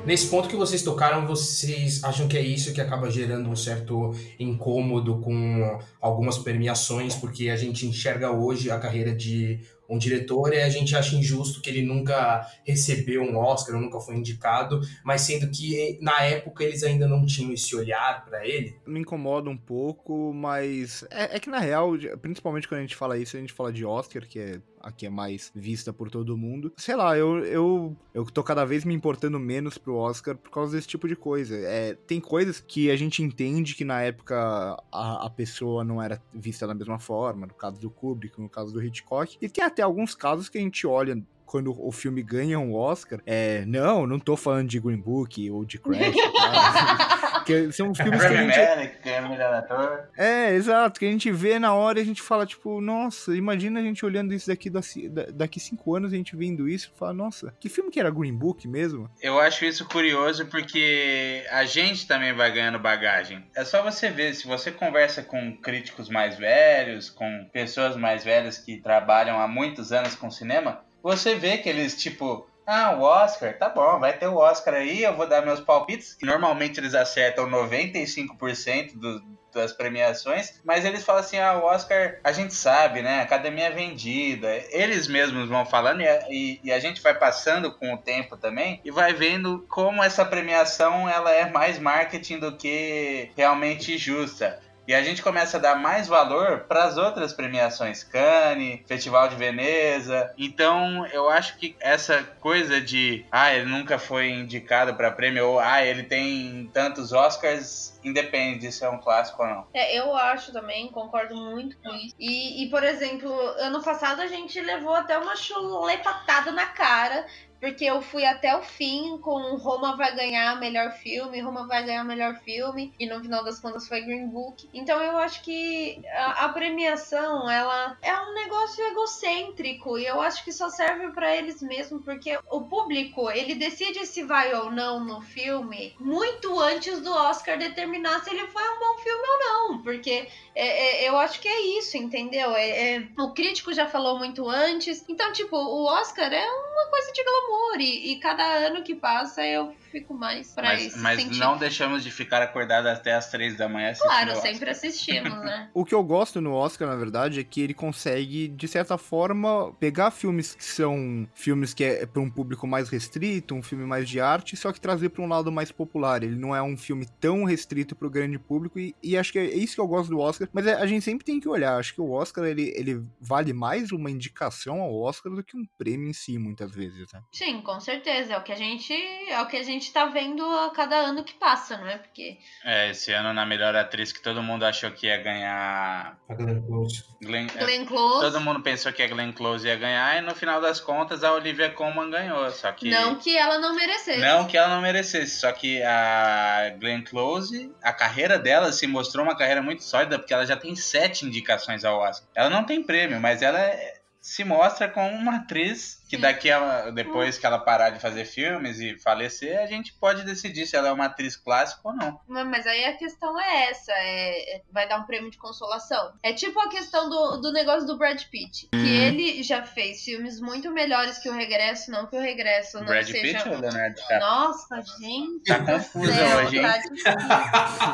Nesse ponto que vocês tocaram, vocês acham que é isso que acaba gerando um certo incômodo com algumas premiações, porque a gente enxerga hoje a carreira de um diretor e a gente acha injusto que ele nunca recebeu um Oscar, ou nunca foi indicado, mas sendo que na época eles ainda não tinham esse olhar para ele. Me incomoda um pouco, mas é, é que na real, principalmente quando a gente fala isso, a gente fala de Oscar, que é a que é mais vista por todo mundo. Sei lá, eu, eu, eu tô cada vez me importando menos pro Oscar por causa desse tipo de coisa. É, tem coisas que a gente entende que na época a, a pessoa não era vista da mesma forma, no caso do Kubrick, no caso do Hitchcock, e tem até alguns casos que a gente olha quando o filme ganha um Oscar, é, não, não tô falando de Green Book ou de Crash, tá? Que são filmes que a gente... Que é o melhor ator. É, exato, que a gente vê na hora e a gente fala, tipo, nossa, imagina a gente olhando isso daqui, daqui, daqui cinco anos, a gente vendo isso e fala, nossa, que filme que era Green Book mesmo? Eu acho isso curioso porque a gente também vai ganhando bagagem. É só você ver, se você conversa com críticos mais velhos, com pessoas mais velhas que trabalham há muitos anos com cinema, você vê que eles, tipo, ah, o Oscar, tá bom, vai ter o Oscar aí, eu vou dar meus palpites. Normalmente eles acertam 95% do, das premiações, mas eles falam assim: ah, o Oscar, a gente sabe, né? Academia é vendida. Eles mesmos vão falando e a, e, e a gente vai passando com o tempo também e vai vendo como essa premiação ela é mais marketing do que realmente justa. E a gente começa a dar mais valor para as outras premiações, Cannes, Festival de Veneza. Então, eu acho que essa coisa de, ah, ele nunca foi indicado para prêmio ou ah, ele tem tantos Oscars, independe se é um clássico ou não. É, eu acho também, concordo muito com isso. E, e, por exemplo, ano passado a gente levou até uma chulepatada na cara porque eu fui até o fim com Roma vai ganhar melhor filme, Roma vai ganhar melhor filme, e no final das contas foi Green Book. Então eu acho que a, a premiação, ela é um negócio egocêntrico, e eu acho que só serve para eles mesmo, porque o público, ele decide se vai ou não no filme muito antes do Oscar determinar se ele foi um bom filme ou não, porque é, é, eu acho que é isso, entendeu? É, é, o crítico já falou muito antes, então, tipo, o Oscar é uma coisa de glamour, e, e cada ano que passa eu fico mais pra Mas, isso. mas sentir- não deixamos de ficar acordados até as três da manhã assistindo. Claro, o Oscar. sempre assistimos, né? O que eu gosto no Oscar, na verdade, é que ele consegue, de certa forma, pegar filmes que são filmes que é para um público mais restrito, um filme mais de arte, só que trazer para um lado mais popular. Ele não é um filme tão restrito para o grande público e, e acho que é isso que eu gosto do Oscar. Mas é, a gente sempre tem que olhar. Acho que o Oscar ele, ele vale mais uma indicação ao Oscar do que um prêmio em si, muitas vezes. Né? Sim, com certeza. É o que a gente, é o que a gente tá vendo a cada ano que passa, não é? Porque É, esse ano na melhor atriz que todo mundo achou que ia ganhar. A Glenn Close. Glenn, é, Glenn Close. todo mundo pensou que a Glenn Close ia ganhar e no final das contas a Olivia Colman ganhou. Só que. Não que ela não merecesse. Não que ela não merecesse, só que a Glenn Close, a carreira dela se mostrou uma carreira muito sólida, porque ela já tem sete indicações ao Oscar. Ela não tem prêmio, mas ela é- se mostra como uma atriz que daqui a, depois que ela parar de fazer filmes e falecer, a gente pode decidir se ela é uma atriz clássica ou não. Mas aí a questão é essa, é, é- vai dar um prêmio de consolação. É tipo a questão do, do negócio do Brad Pitt, que ele já fez filmes muito melhores que o Regresso, não que o Regresso não Brad seja... Pitt ou Leonardo DiCaprio? Nossa, gente. Tá confusa céu, hoje, hein?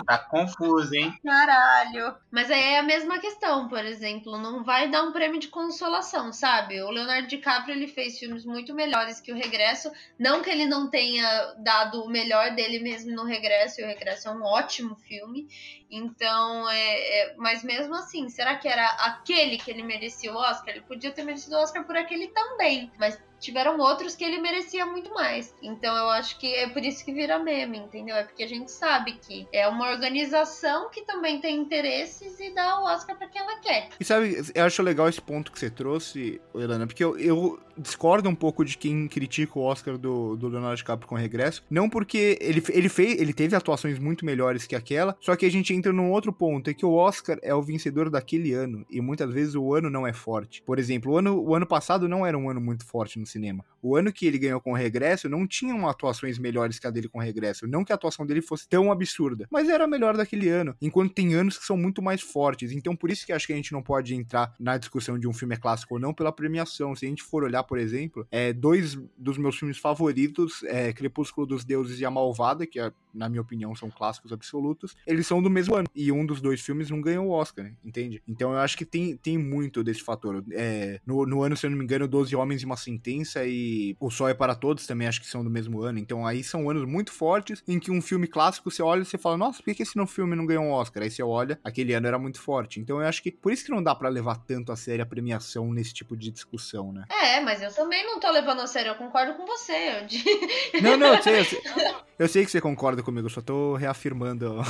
Tá confuso, hein? Caralho. Mas aí é a mesma questão, por exemplo, não vai dar um prêmio de consolação, sabe? O Leonardo DiCaprio ele fez filmes muito melhores que o Regresso, não que ele não tenha dado o melhor dele mesmo no Regresso, e o Regresso é um ótimo filme. Então, é, é- mas mesmo assim, será que era aquele que ele merecia o Oscar? Ele podia ter merecido o Oscar por aquele também, mas tiveram outros que ele merecia muito mais. Então eu acho que é por isso que vira meme, entendeu? É porque a gente sabe que é uma organização que também tem interesses e dá o Oscar pra quem ela quer. E sabe, eu acho legal esse ponto que você trouxe, Helena, porque eu, eu discordo um pouco de quem critica o Oscar do, do Leonardo DiCaprio com regresso. Não porque ele, ele, fez, ele teve atuações muito melhores que aquela, só que a gente entra num outro ponto, é que o Oscar é o vencedor daquele ano, e muitas vezes o ano não é forte. Por exemplo, o ano, o ano passado não era um ano muito forte no cinema. O ano que ele ganhou com o regresso não tinham atuações melhores que a dele com o regresso. Não que a atuação dele fosse tão absurda, mas era a melhor daquele ano. Enquanto tem anos que são muito mais fortes. Então por isso que acho que a gente não pode entrar na discussão de um filme é clássico ou não pela premiação. Se a gente for olhar, por exemplo, é, dois dos meus filmes favoritos, é, Crepúsculo dos Deuses e A Malvada, que é, na minha opinião são clássicos absolutos, eles são do mesmo ano. E um dos dois filmes não ganhou o Oscar, né? entende? Então eu acho que tem, tem muito desse fator. É, no, no ano, se eu não me engano, 12 Homens e uma Sentença e O Sol é para Todos também acho que são do mesmo ano. Então aí são anos muito fortes em que um filme clássico você olha e você fala, nossa, por que esse não filme não ganhou um Oscar? Aí você olha, aquele ano era muito forte. Então eu acho que por isso que não dá pra levar tanto a sério a premiação nesse tipo de discussão, né? É, mas eu também não tô levando a sério, eu concordo com você. Eu Não, não, eu sei, eu sei, eu sei que você concorda comigo, eu só tô reafirmando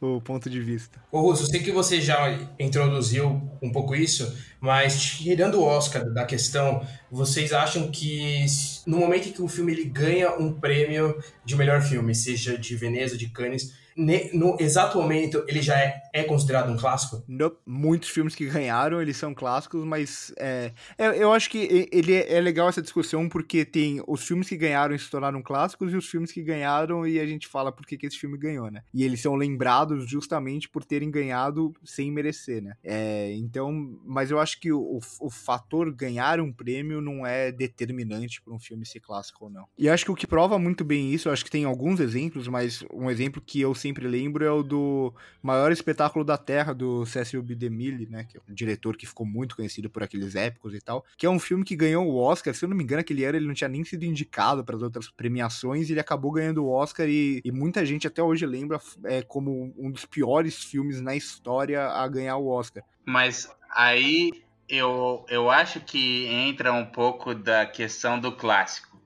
o, o ponto de vista. Ô Russo, eu sei que você já introduziu um pouco isso, mas tirando o Oscar da questão, vocês acham que no momento em que um filme ele ganha um prêmio de melhor filme, seja de Veneza, de Cannes, ne- no exato momento ele já é, é considerado um clássico? No- muitos filmes que ganharam, eles são clássicos, mas é, eu, eu acho que ele é, é legal essa discussão porque tem os filmes que ganharam e se tornaram clássicos e os filmes que ganharam e a gente fala por que, que esse filme ganhou, né? E eles são lembrados justamente por terem ganhado sem merecer, né? É, então, mas eu acho que o, o, fator ganhar um prêmio não é determinante para um filme ser clássico ou não. E acho que o que prova muito bem isso, acho que tem alguns exemplos, mas um exemplo que eu sempre lembro é o do maior espetáculo da Terra, do Cecil B. DeMille, né? Que é um diretor que ficou muito conhecido por aqueles épicos e tal. Que é um filme que ganhou o Oscar. Se eu não me engano, aquele ano ele não tinha nem sido indicado para as outras premiações. E ele acabou ganhando o Oscar. E, e muita gente até hoje lembra é, como um dos piores filmes na história a ganhar o Oscar. Mas aí eu, eu acho que entra um pouco da questão do clássico.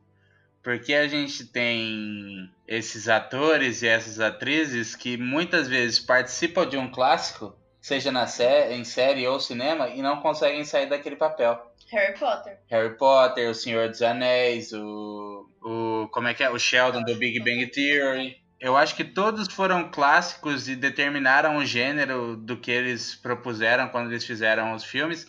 Porque a gente tem esses atores e essas atrizes que muitas vezes participam de um clássico, seja na sé em série ou cinema, e não conseguem sair daquele papel. Harry Potter. Harry Potter, O Senhor dos Anéis, o, o como é que é, o Sheldon do Big Bang Theory. Eu acho que todos foram clássicos e determinaram o gênero do que eles propuseram quando eles fizeram os filmes,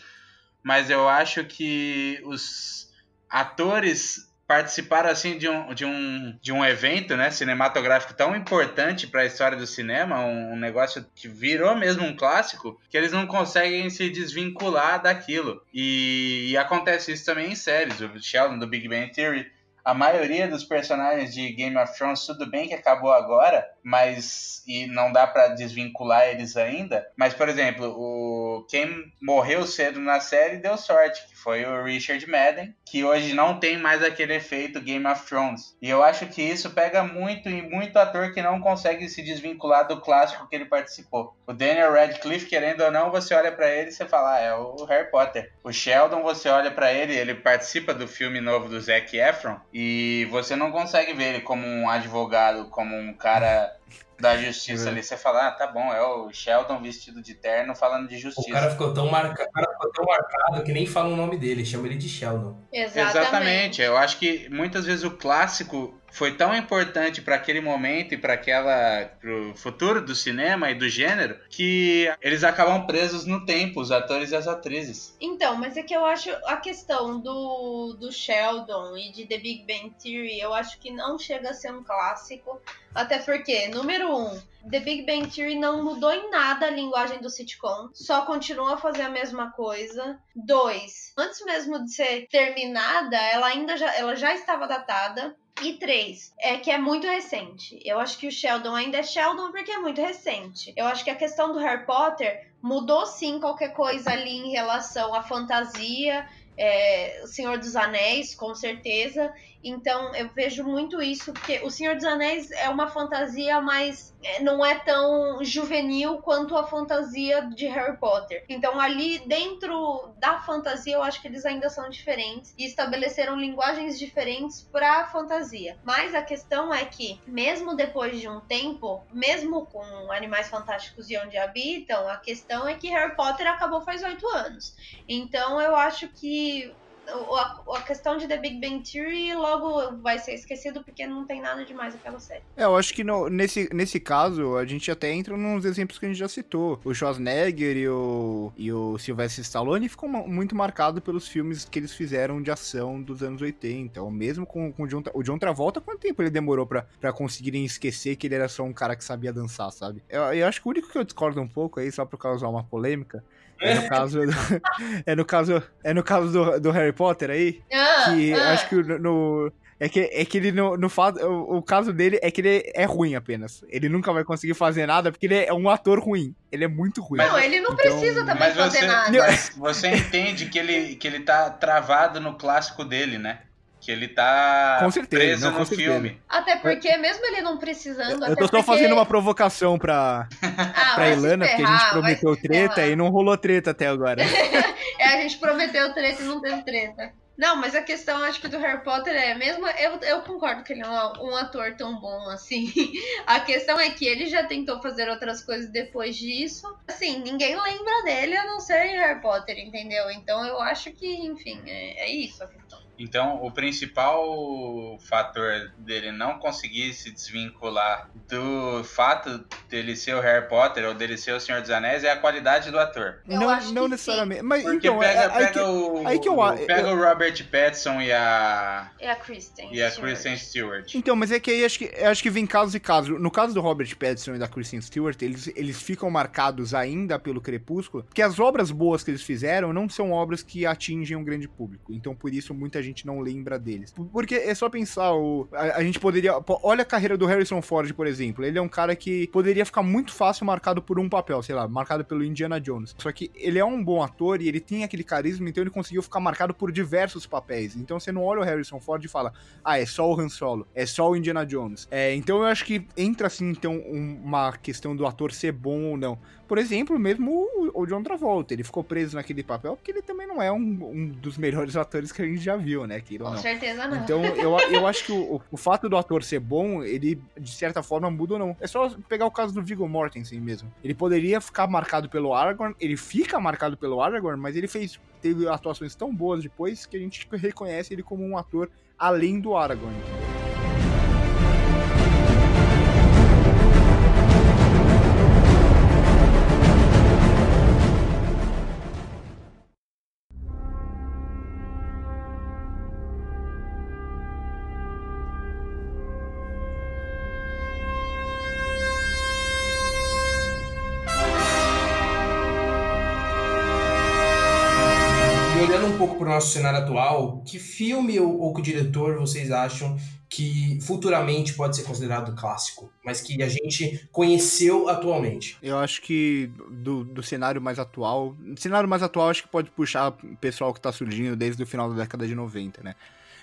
mas eu acho que os atores participaram assim de um, de um, de um evento né, cinematográfico tão importante para a história do cinema, um, um, negócio que virou mesmo um clássico, que eles não conseguem se desvincular daquilo. E, e acontece isso também em séries. O Sheldon do Big Bang Theory a maioria dos personagens de Game of Thrones, tudo bem que acabou agora, mas e não dá para desvincular eles ainda. Mas, por exemplo, o quem morreu cedo na série deu sorte, que foi o Richard Madden, que hoje não tem mais aquele efeito Game of Thrones. E eu acho que isso pega muito em muito ator que não consegue se desvincular do clássico que ele participou. O Daniel Radcliffe, querendo ou não, você olha para ele e você fala, ah, é o Harry Potter. O Sheldon, você olha para ele, ele participa do filme novo do Zac Efron e você não consegue ver ele como um advogado, como um cara that da justiça ali. Você fala, ah, tá bom, é o Sheldon vestido de terno falando de justiça. O cara ficou tão, marca... cara ficou tão marcado que nem fala o nome dele, chama ele de Sheldon. Exatamente. Exatamente. Eu acho que muitas vezes o clássico foi tão importante para aquele momento e para aquela pro futuro do cinema e do gênero que eles acabam presos no tempo, os atores e as atrizes. Então, mas é que eu acho a questão do, do Sheldon e de The Big Bang Theory, eu acho que não chega a ser um clássico, até porque, número um, The Big Bang Theory não mudou em nada a linguagem do sitcom, só continua a fazer a mesma coisa. Dois, antes mesmo de ser terminada, ela ainda já, ela já estava datada. E três, é que é muito recente. Eu acho que o Sheldon ainda é Sheldon porque é muito recente. Eu acho que a questão do Harry Potter mudou sim qualquer coisa ali em relação à fantasia, é, o Senhor dos Anéis, com certeza. Então eu vejo muito isso, porque o Senhor dos Anéis é uma fantasia mais. É, não é tão juvenil quanto a fantasia de Harry Potter. Então, ali dentro da fantasia, eu acho que eles ainda são diferentes e estabeleceram linguagens diferentes para fantasia. Mas a questão é que, mesmo depois de um tempo, mesmo com Animais Fantásticos e Onde Habitam, a questão é que Harry Potter acabou faz oito anos. Então, eu acho que a, a, questão de The Big Bang Theory logo vai ser esquecido porque não tem nada demais aquela série. É, eu acho que no, nesse, nesse caso a gente até entra nos exemplos que a gente já citou. O Schwarzenegger e o, e o Sylvester Stallone ficam muito marcados pelos filmes que eles fizeram de ação dos anos 80. Ou mesmo com, com o, John, o John Travolta, quanto tempo ele demorou pra, pra conseguirem esquecer que ele era só um cara que sabia dançar, sabe? Eu, eu acho que o único que eu discordo um pouco aí, só pra causar uma polêmica, é no caso, é no caso, é no caso do, do Harry Potter aí, ah, que ah. acho que no, é que, é que ele no, no fato, o, o, caso dele é que ele é ruim apenas. Ele nunca vai conseguir fazer nada porque ele é um ator ruim. Ele é muito ruim. Não, ele não então... precisa também mas fazer você, nada. Mas você entende que ele, que ele tá travado no clássico dele, né? Que ele tá com certeza, preso não, no filme. Até porque, mesmo ele não precisando. Eu tô só porque... fazendo uma provocação pra, ah, pra Ilana, porque a gente prometeu treta e não rolou treta até agora. é, a gente prometeu treta e não teve treta. Não, mas a questão, acho que do Harry Potter é mesmo. Eu, eu concordo que ele é um, um, ator tão bom assim. A questão é que ele já tentou fazer outras coisas depois disso. Assim, ninguém lembra dele a não ser Harry Potter, entendeu? Então eu acho que, enfim, é, é isso. Então, o principal fator dele não conseguir se desvincular do fato dele ser o Harry Potter ou dele ser o Senhor dos Anéis é a qualidade do ator. Eu não, não necessariamente. Mas, Porque então, pega, é, pega, que, o, aí que eu, pega eu, o Robert Pattinson e a. E a Kristen. E a Kristen Stewart. Então, mas é que aí acho que, acho que vem casos e casos. No caso do Robert Pattinson e da Kristen Stewart, eles, eles ficam marcados ainda pelo Crepúsculo, porque as obras boas que eles fizeram não são obras que atingem um grande público. Então, por isso, muita gente não lembra deles. Porque é só pensar, o, a, a, gente poderia. Olha a carreira do Harrison Ford, por exemplo. Ele é um cara que poderia ficar muito fácil marcado por um papel, sei lá, marcado pelo Indiana Jones. Só que ele é um bom ator e ele tem aquele carisma, então ele conseguiu ficar marcado por diversos papéis. Então você não olha o Harrison Ford e fala, ah, é só o Han Solo, é só o Indiana Jones. É, então eu acho que entra assim, então, uma questão do ator ser bom ou não. Por exemplo, mesmo o, John Travolta, ele ficou preso naquele papel porque ele também não é um, um dos melhores atores que a gente já viu, né? Com não. certeza não. Então, eu, eu acho que o, o fato do ator ser bom, ele, de certa forma, muda ou não. É só pegar o caso do Viggo Mortensen mesmo. Ele poderia ficar marcado pelo Aragorn, ele fica marcado pelo Aragorn, mas ele fez teve atuações tão boas depois que a gente reconhece ele como um ator além do Aragorn. Nosso cenário atual, que filme ou, ou que diretor vocês acham que futuramente pode ser considerado clássico, mas que a gente conheceu atualmente? Eu acho que do, do cenário mais atual. Cenário mais atual, acho que pode puxar o pessoal que tá surgindo desde o final da década de 90, né?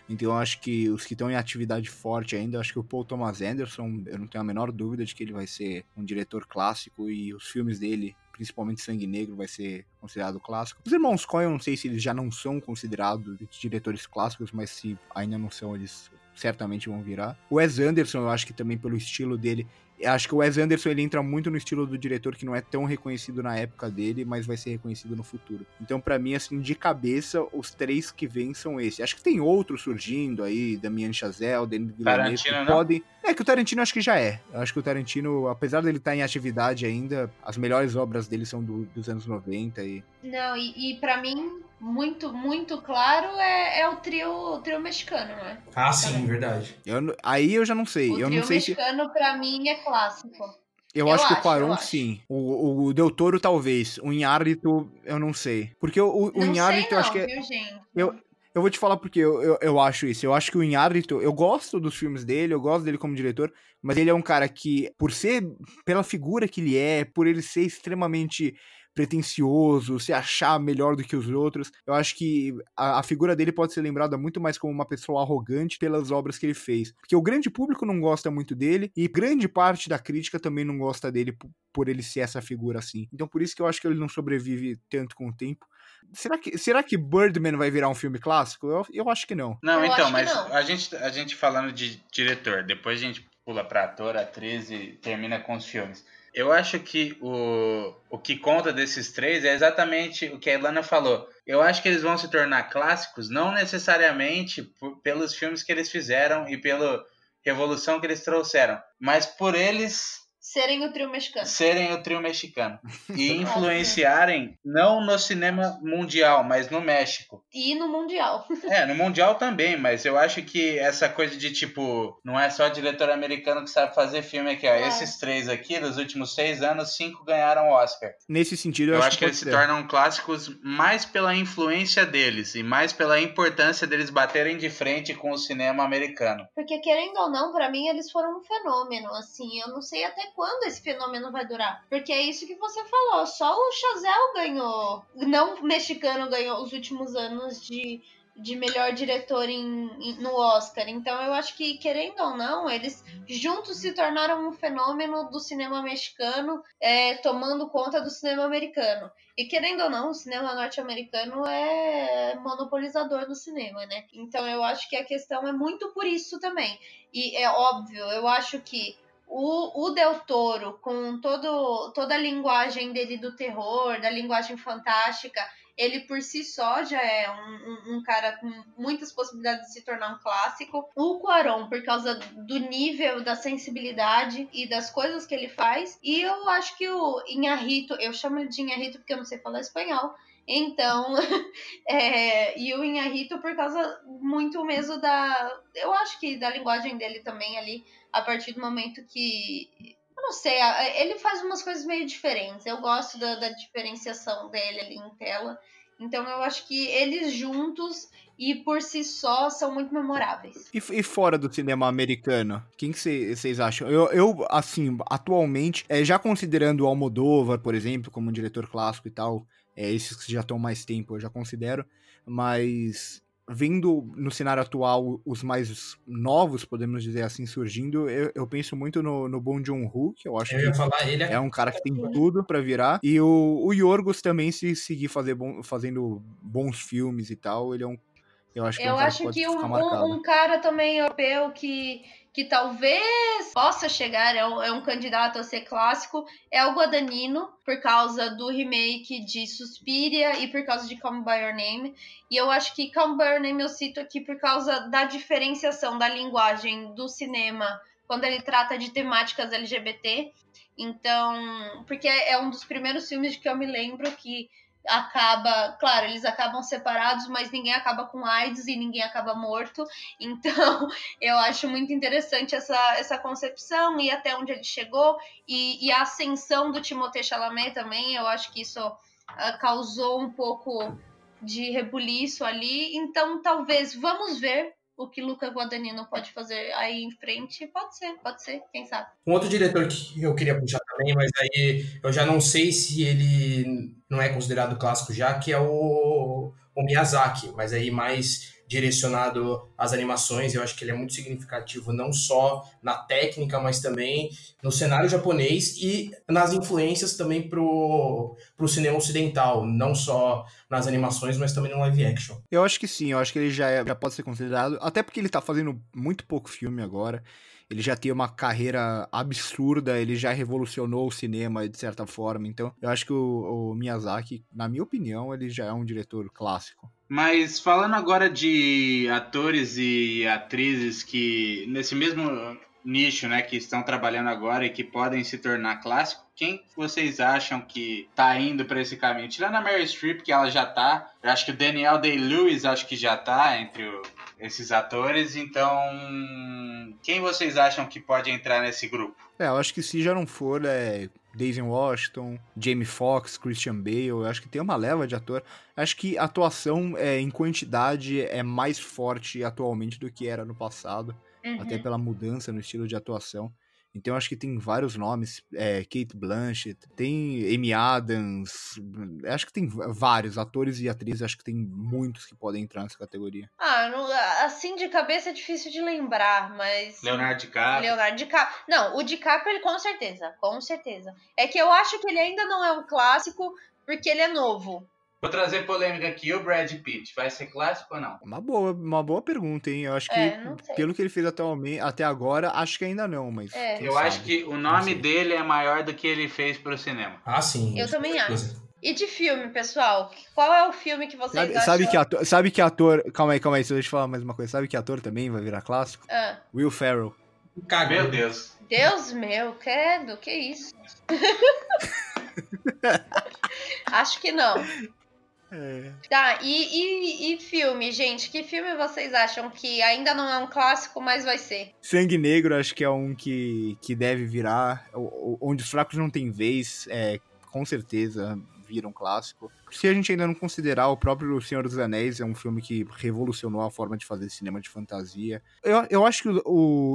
Então eu acho que os que estão em atividade forte ainda, eu acho que o Paul Thomas Anderson, eu não tenho a menor dúvida de que ele vai ser um diretor clássico e os filmes dele, principalmente Sangue Negro, vai ser considerado clássico. Os irmãos Coen, eu não sei se eles já não são considerados diretores clássicos, mas se ainda não são, eles certamente vão virar. O Wes Anderson, eu acho que também pelo estilo dele, acho que o Wes Anderson ele entra muito no estilo do diretor que não é tão reconhecido na época dele, mas vai ser reconhecido no futuro. Então, para mim, assim, de cabeça, os três que vêm são esses. Acho que tem outros surgindo aí, Damien Chazelle, Denis Villeneuve, que podem... É que o Tarantino acho que já é. Eu acho que o Tarantino, apesar dele estar tá em atividade ainda, as melhores obras dele são do, dos anos 90 e... Não, e, e para mim, muito, muito claro é, é o trio, o trio mexicano, não é? Ah, sim, Também. verdade. Eu, aí eu já não sei. O eu trio não sei mexicano, se... pra mim, é clássico. Eu, eu acho, acho que o Quaron, sim. O, o Del Toro, talvez. O Inhárito, eu não sei. Porque o, o Inhárito, eu acho que é... Viu, gente? Eu, eu vou te falar porque eu, eu, eu, acho isso. Eu acho que o Inhárito, eu gosto dos filmes dele, eu gosto dele como diretor, mas ele é um cara que, por ser, pela figura que ele é, por ele ser extremamente pretencioso, se achar melhor do que os outros. Eu acho que a, a, figura dele pode ser lembrada muito mais como uma pessoa arrogante pelas obras que ele fez. Porque o grande público não gosta muito dele e grande parte da crítica também não gosta dele por, por ele ser essa figura assim. Então por isso que eu acho que ele não sobrevive tanto com o tempo. Será que, será que Birdman vai virar um filme clássico? Eu, eu acho que não. Não, eu então, mas não. A, gente, a gente falando de diretor, depois a gente pula pra ator, atriz e termina com os filmes. Eu acho que o, o que conta desses três é exatamente o que a Ilana falou. Eu acho que eles vão se tornar clássicos não necessariamente por, pelos filmes que eles fizeram e pela revolução que eles trouxeram, mas por eles serem o trio mexicano. Serem o trio mexicano. E influenciarem não no cinema mundial, mas no México. E no mundial. É, no mundial também, mas eu acho que essa coisa de tipo, não é só diretor americano que sabe fazer filme aqui, ó. É. Esses três aqui, nos últimos seis anos, cinco ganharam Oscar. Nesse sentido, eu, eu acho, acho que, que eles ser. se tornam clássicos mais pela influência deles e mais pela importância deles baterem de frente com o cinema americano. Porque querendo ou não, para mim eles foram um fenômeno, assim, eu não sei até quando esse fenômeno vai durar. Porque é isso que você falou, só o Chazelle ganhou, não mexicano ganhou os últimos anos de, de melhor diretor em, em, no Oscar. Então eu acho que, querendo ou não, eles juntos se tornaram um fenômeno do cinema mexicano, é, tomando conta do cinema americano. E querendo ou não, o cinema norte-americano é monopolizador do cinema, né? Então eu acho que a questão é muito por isso também. E é óbvio, eu acho que o, o Del Toro, com todo, toda a linguagem dele do terror, da linguagem fantástica, ele por si só já é um, um, um, cara com muitas possibilidades de se tornar um clássico. O Cuarón, por causa do nível, da sensibilidade e das coisas que ele faz. E eu acho que o Inharrito, eu chamo ele de Inharrito porque eu não sei falar espanhol, então, é, e o Inharrito por causa muito mesmo da. Eu acho que da linguagem dele também ali, a partir do momento que. Eu não sei, ele faz umas coisas meio diferentes. Eu gosto da, da diferenciação dele ali em tela. Então eu acho que eles juntos e por si só são muito memoráveis. E, e fora do cinema americano, quem que vocês acham? Eu, eu, assim, atualmente, é, já considerando o Almodóvar, por exemplo, como um diretor clássico e tal, é, esses que já estão mais tempo eu já considero, mas vendo no cenário atual os mais novos, podemos dizer assim, surgindo, eu, eu penso muito no, no Bong Joon-ho, que eu acho eu que falar, ele é... é... um cara que tem tudo para virar, e o, o Yorgos também, se seguir fazer bom, fazendo bons filmes e tal, ele é um eu acho que, eu é um acho que um, um, um, cara também europeu que, que talvez possa chegar, é um, é um, candidato a ser clássico, é o Guadagnino, por causa do remake de Suspiria e por causa de Come By Your Name. E eu acho que Come By Your Name eu cito aqui por causa da diferenciação da linguagem do cinema quando ele trata de temáticas LGBT. Então, porque é um dos primeiros filmes que eu me lembro que acaba, claro, eles acabam separados, mas ninguém acaba com AIDS e ninguém acaba morto. Então, eu acho muito interessante essa, essa concepção e até onde ele chegou e, e a ascensão do Timothée Chalamet também. Eu acho que isso uh, causou um pouco de rebuliço ali. Então, talvez, vamos ver o que Luca Guadagnino pode fazer aí em frente. Pode ser, pode ser, quem sabe. Um outro diretor que eu queria puxar também, mas aí eu já não sei se ele não é considerado clássico já, que é o, o Miyazaki, mas aí mais direcionado às animações. Eu acho que ele é muito significativo, não só na técnica, mas também no cenário japonês e nas influências também pro, pro cinema ocidental, não só nas animações, mas também no live action. Eu acho que sim, eu acho que ele já, é, já pode ser considerado, até porque ele tá fazendo muito pouco filme agora. Ele já tem uma carreira absurda, ele já revolucionou o cinema de certa forma. Então, eu acho que o, o Miyazaki, na minha opinião, ele já é um diretor clássico. Mas falando agora de atores e atrizes que nesse mesmo nicho, né, que estão trabalhando agora e que podem se tornar clássico, quem vocês acham que tá indo para esse caminho? Tirando a Mary Streep, que ela já tá, eu acho que o Daniel Day-Lewis acho que já tá entre o, esses atores, então quem vocês acham que pode entrar nesse grupo? É, eu acho que se já não for, é Daisy Washington, Jamie Foxx, Christian Bale, eu acho que tem uma leva de ator. Acho que a atuação é, em quantidade é mais forte atualmente do que era no passado, Uhum. até pela mudança no estilo de atuação. Então acho que tem vários nomes, é, Kate Blanchett, tem Amy Adams, acho que tem vários atores e atrizes, acho que tem muitos que podem entrar nessa categoria. Ah, não- assim de cabeça é difícil de lembrar, mas. Leonardo DiCaprio. Leonardo DiCaprio. Não, o DiCaprio, ele com certeza, com certeza. É que eu acho que ele ainda não é um clássico porque ele é novo. Vou trazer polêmica aqui, o Brad Pitt, vai ser clássico ou não? Uma boa, uma boa pergunta, hein? Eu acho que, É, sei. pelo que ele fez atualmente, até agora, acho que ainda não, mas. É. Eu sabe? acho que o nome dele é maior do que ele fez pro cinema. Ah, sim. Eu também certeza. E de filme, pessoal? Qual é o filme que vocês Sabe, acham? sabe que ator, sabe que ator. Calma aí, calma aí, deixa eu te falar mais uma coisa. Sabe que ator também vai virar clássico? Ah, Will Ferrell. Caga. Meu Deus. Deus meu, credo, que isso? Acho que não. É. Tá, e, e, e filme, gente? Que filme vocês acham que ainda não é um clássico, mas vai ser? Sangue Negro, acho que é um que, que deve virar. Onde os fracos não têm vez, é, com certeza vira um clássico. Se a gente ainda não considerar, o próprio Senhor dos Anéis é um filme que revolucionou a forma de fazer cinema de fantasia. Eu, eu acho que o,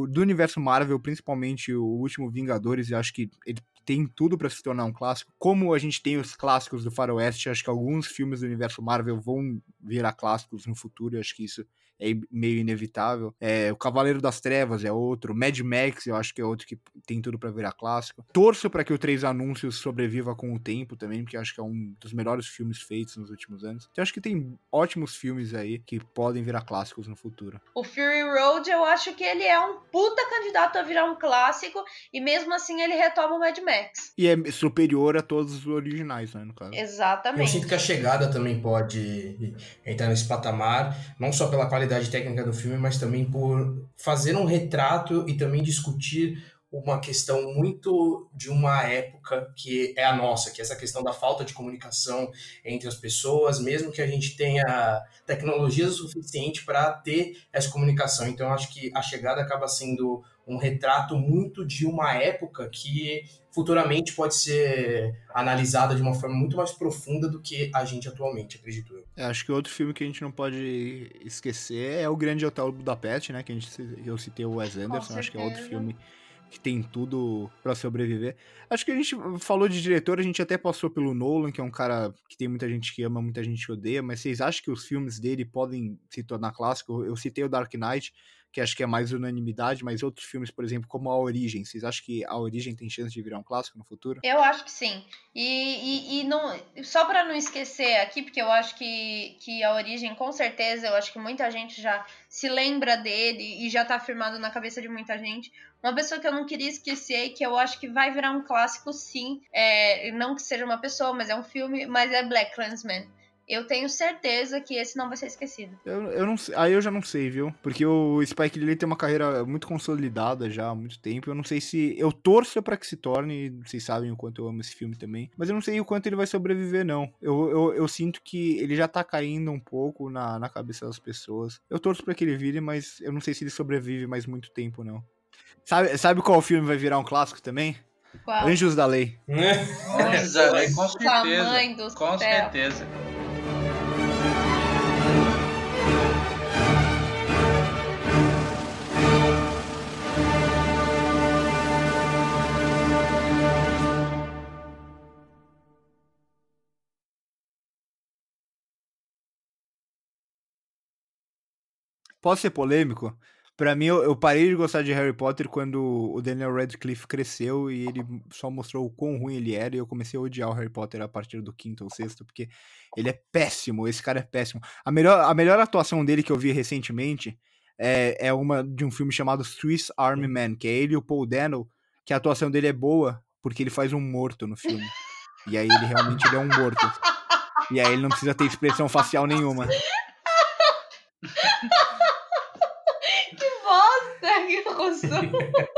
o- do universo Marvel, principalmente o último Vingadores, eu acho que ele tem tudo pra se tornar um clássico. Como a gente tem os clássicos do Faroeste, acho que alguns filmes do universo Marvel vão virar clássicos no futuro, eu acho que isso é meio inevitável. É, o Cavaleiro das Trevas é outro, Mad Max eu acho que é outro que tem tudo pra virar clássico. Torço pra que o Três Anúncios sobreviva com o tempo também, porque eu acho que é um dos melhores filmes feitos nos últimos anos. Então eu acho que tem ótimos filmes aí que podem virar clássicos no futuro. O Fury Road, eu acho que ele é um puta candidato a virar um clássico, e mesmo assim ele retoma o Mad Max. E é superior a todos os originais, né, no caso. Eu Exatamente. sinto que a chegada também pode entrar nesse patamar, não só pela qualidade técnica do filme, mas também por fazer um retrato e também discutir uma questão muito de uma época que é a nossa, que é essa questão da falta de comunicação entre as pessoas, mesmo que a gente tenha tecnologia suficiente para ter essa comunicação. Então, acho que a chegada acaba sendo um retrato muito de uma época que futuramente pode ser analisada de uma forma muito mais profunda do que a gente atualmente, acredito eu. É, acho que outro filme que a gente não pode esquecer é o Grande Hotel Budapeste, né? Que a gente, eu citei o Wes Anderson, acho que é outro filme que tem tudo pra sobreviver. Acho que a gente falou de diretor, a gente até passou pelo Nolan, que é um cara que tem muita gente que ama, muita gente que odeia, mas vocês acham que os filmes dele podem se tornar clássicos? Eu citei o Dark Knight, que acho que é mais unanimidade, mas outros filmes, por exemplo, como A Origem, vocês acham que A Origem tem chance de virar um clássico no futuro? Eu acho que sim. E, e, e não, só para não esquecer aqui, porque eu acho que, que a origem, com certeza, eu acho que muita gente já se lembra dele e já tá firmado na cabeça de muita gente. Uma pessoa que eu não queria esquecer, que eu acho que vai virar um clássico, sim. É, não que seja uma pessoa, mas é um filme, mas é Black Clansman. Eu tenho certeza que esse não vai ser esquecido. Eu, eu não sei, aí eu já não sei, viu? Porque o Spike Lee tem uma carreira muito consolidada já há muito tempo. Eu não sei se. Eu torço pra que se torne. Vocês sabem o quanto eu amo esse filme também. Mas eu não sei o quanto ele vai sobreviver, não. Eu, eu, eu sinto que ele já tá caindo um pouco na, na cabeça das pessoas. Eu torço pra que ele vire, mas eu não sei se ele sobrevive mais muito tempo, não. Sabe, sabe qual filme vai virar um clássico também? Qual? Anjos da Lei. Anjos da Lei, com certeza. Com certeza. Posso ser polêmico? Pra mim, eu, eu parei de gostar de Harry Potter quando o Daniel Radcliffe cresceu e ele só mostrou o quão ruim ele era e eu comecei a odiar o Harry Potter a partir do quinto ou sexto, porque ele é péssimo, esse cara é péssimo. A melhor, a melhor atuação dele que eu vi recentemente é, é uma de um filme chamado Swiss Army Man, que é ele e o Paul Dano, que a atuação dele é boa porque ele faz um morto no filme. E aí ele realmente ele é um morto. E aí ele não precisa ter expressão facial nenhuma. Que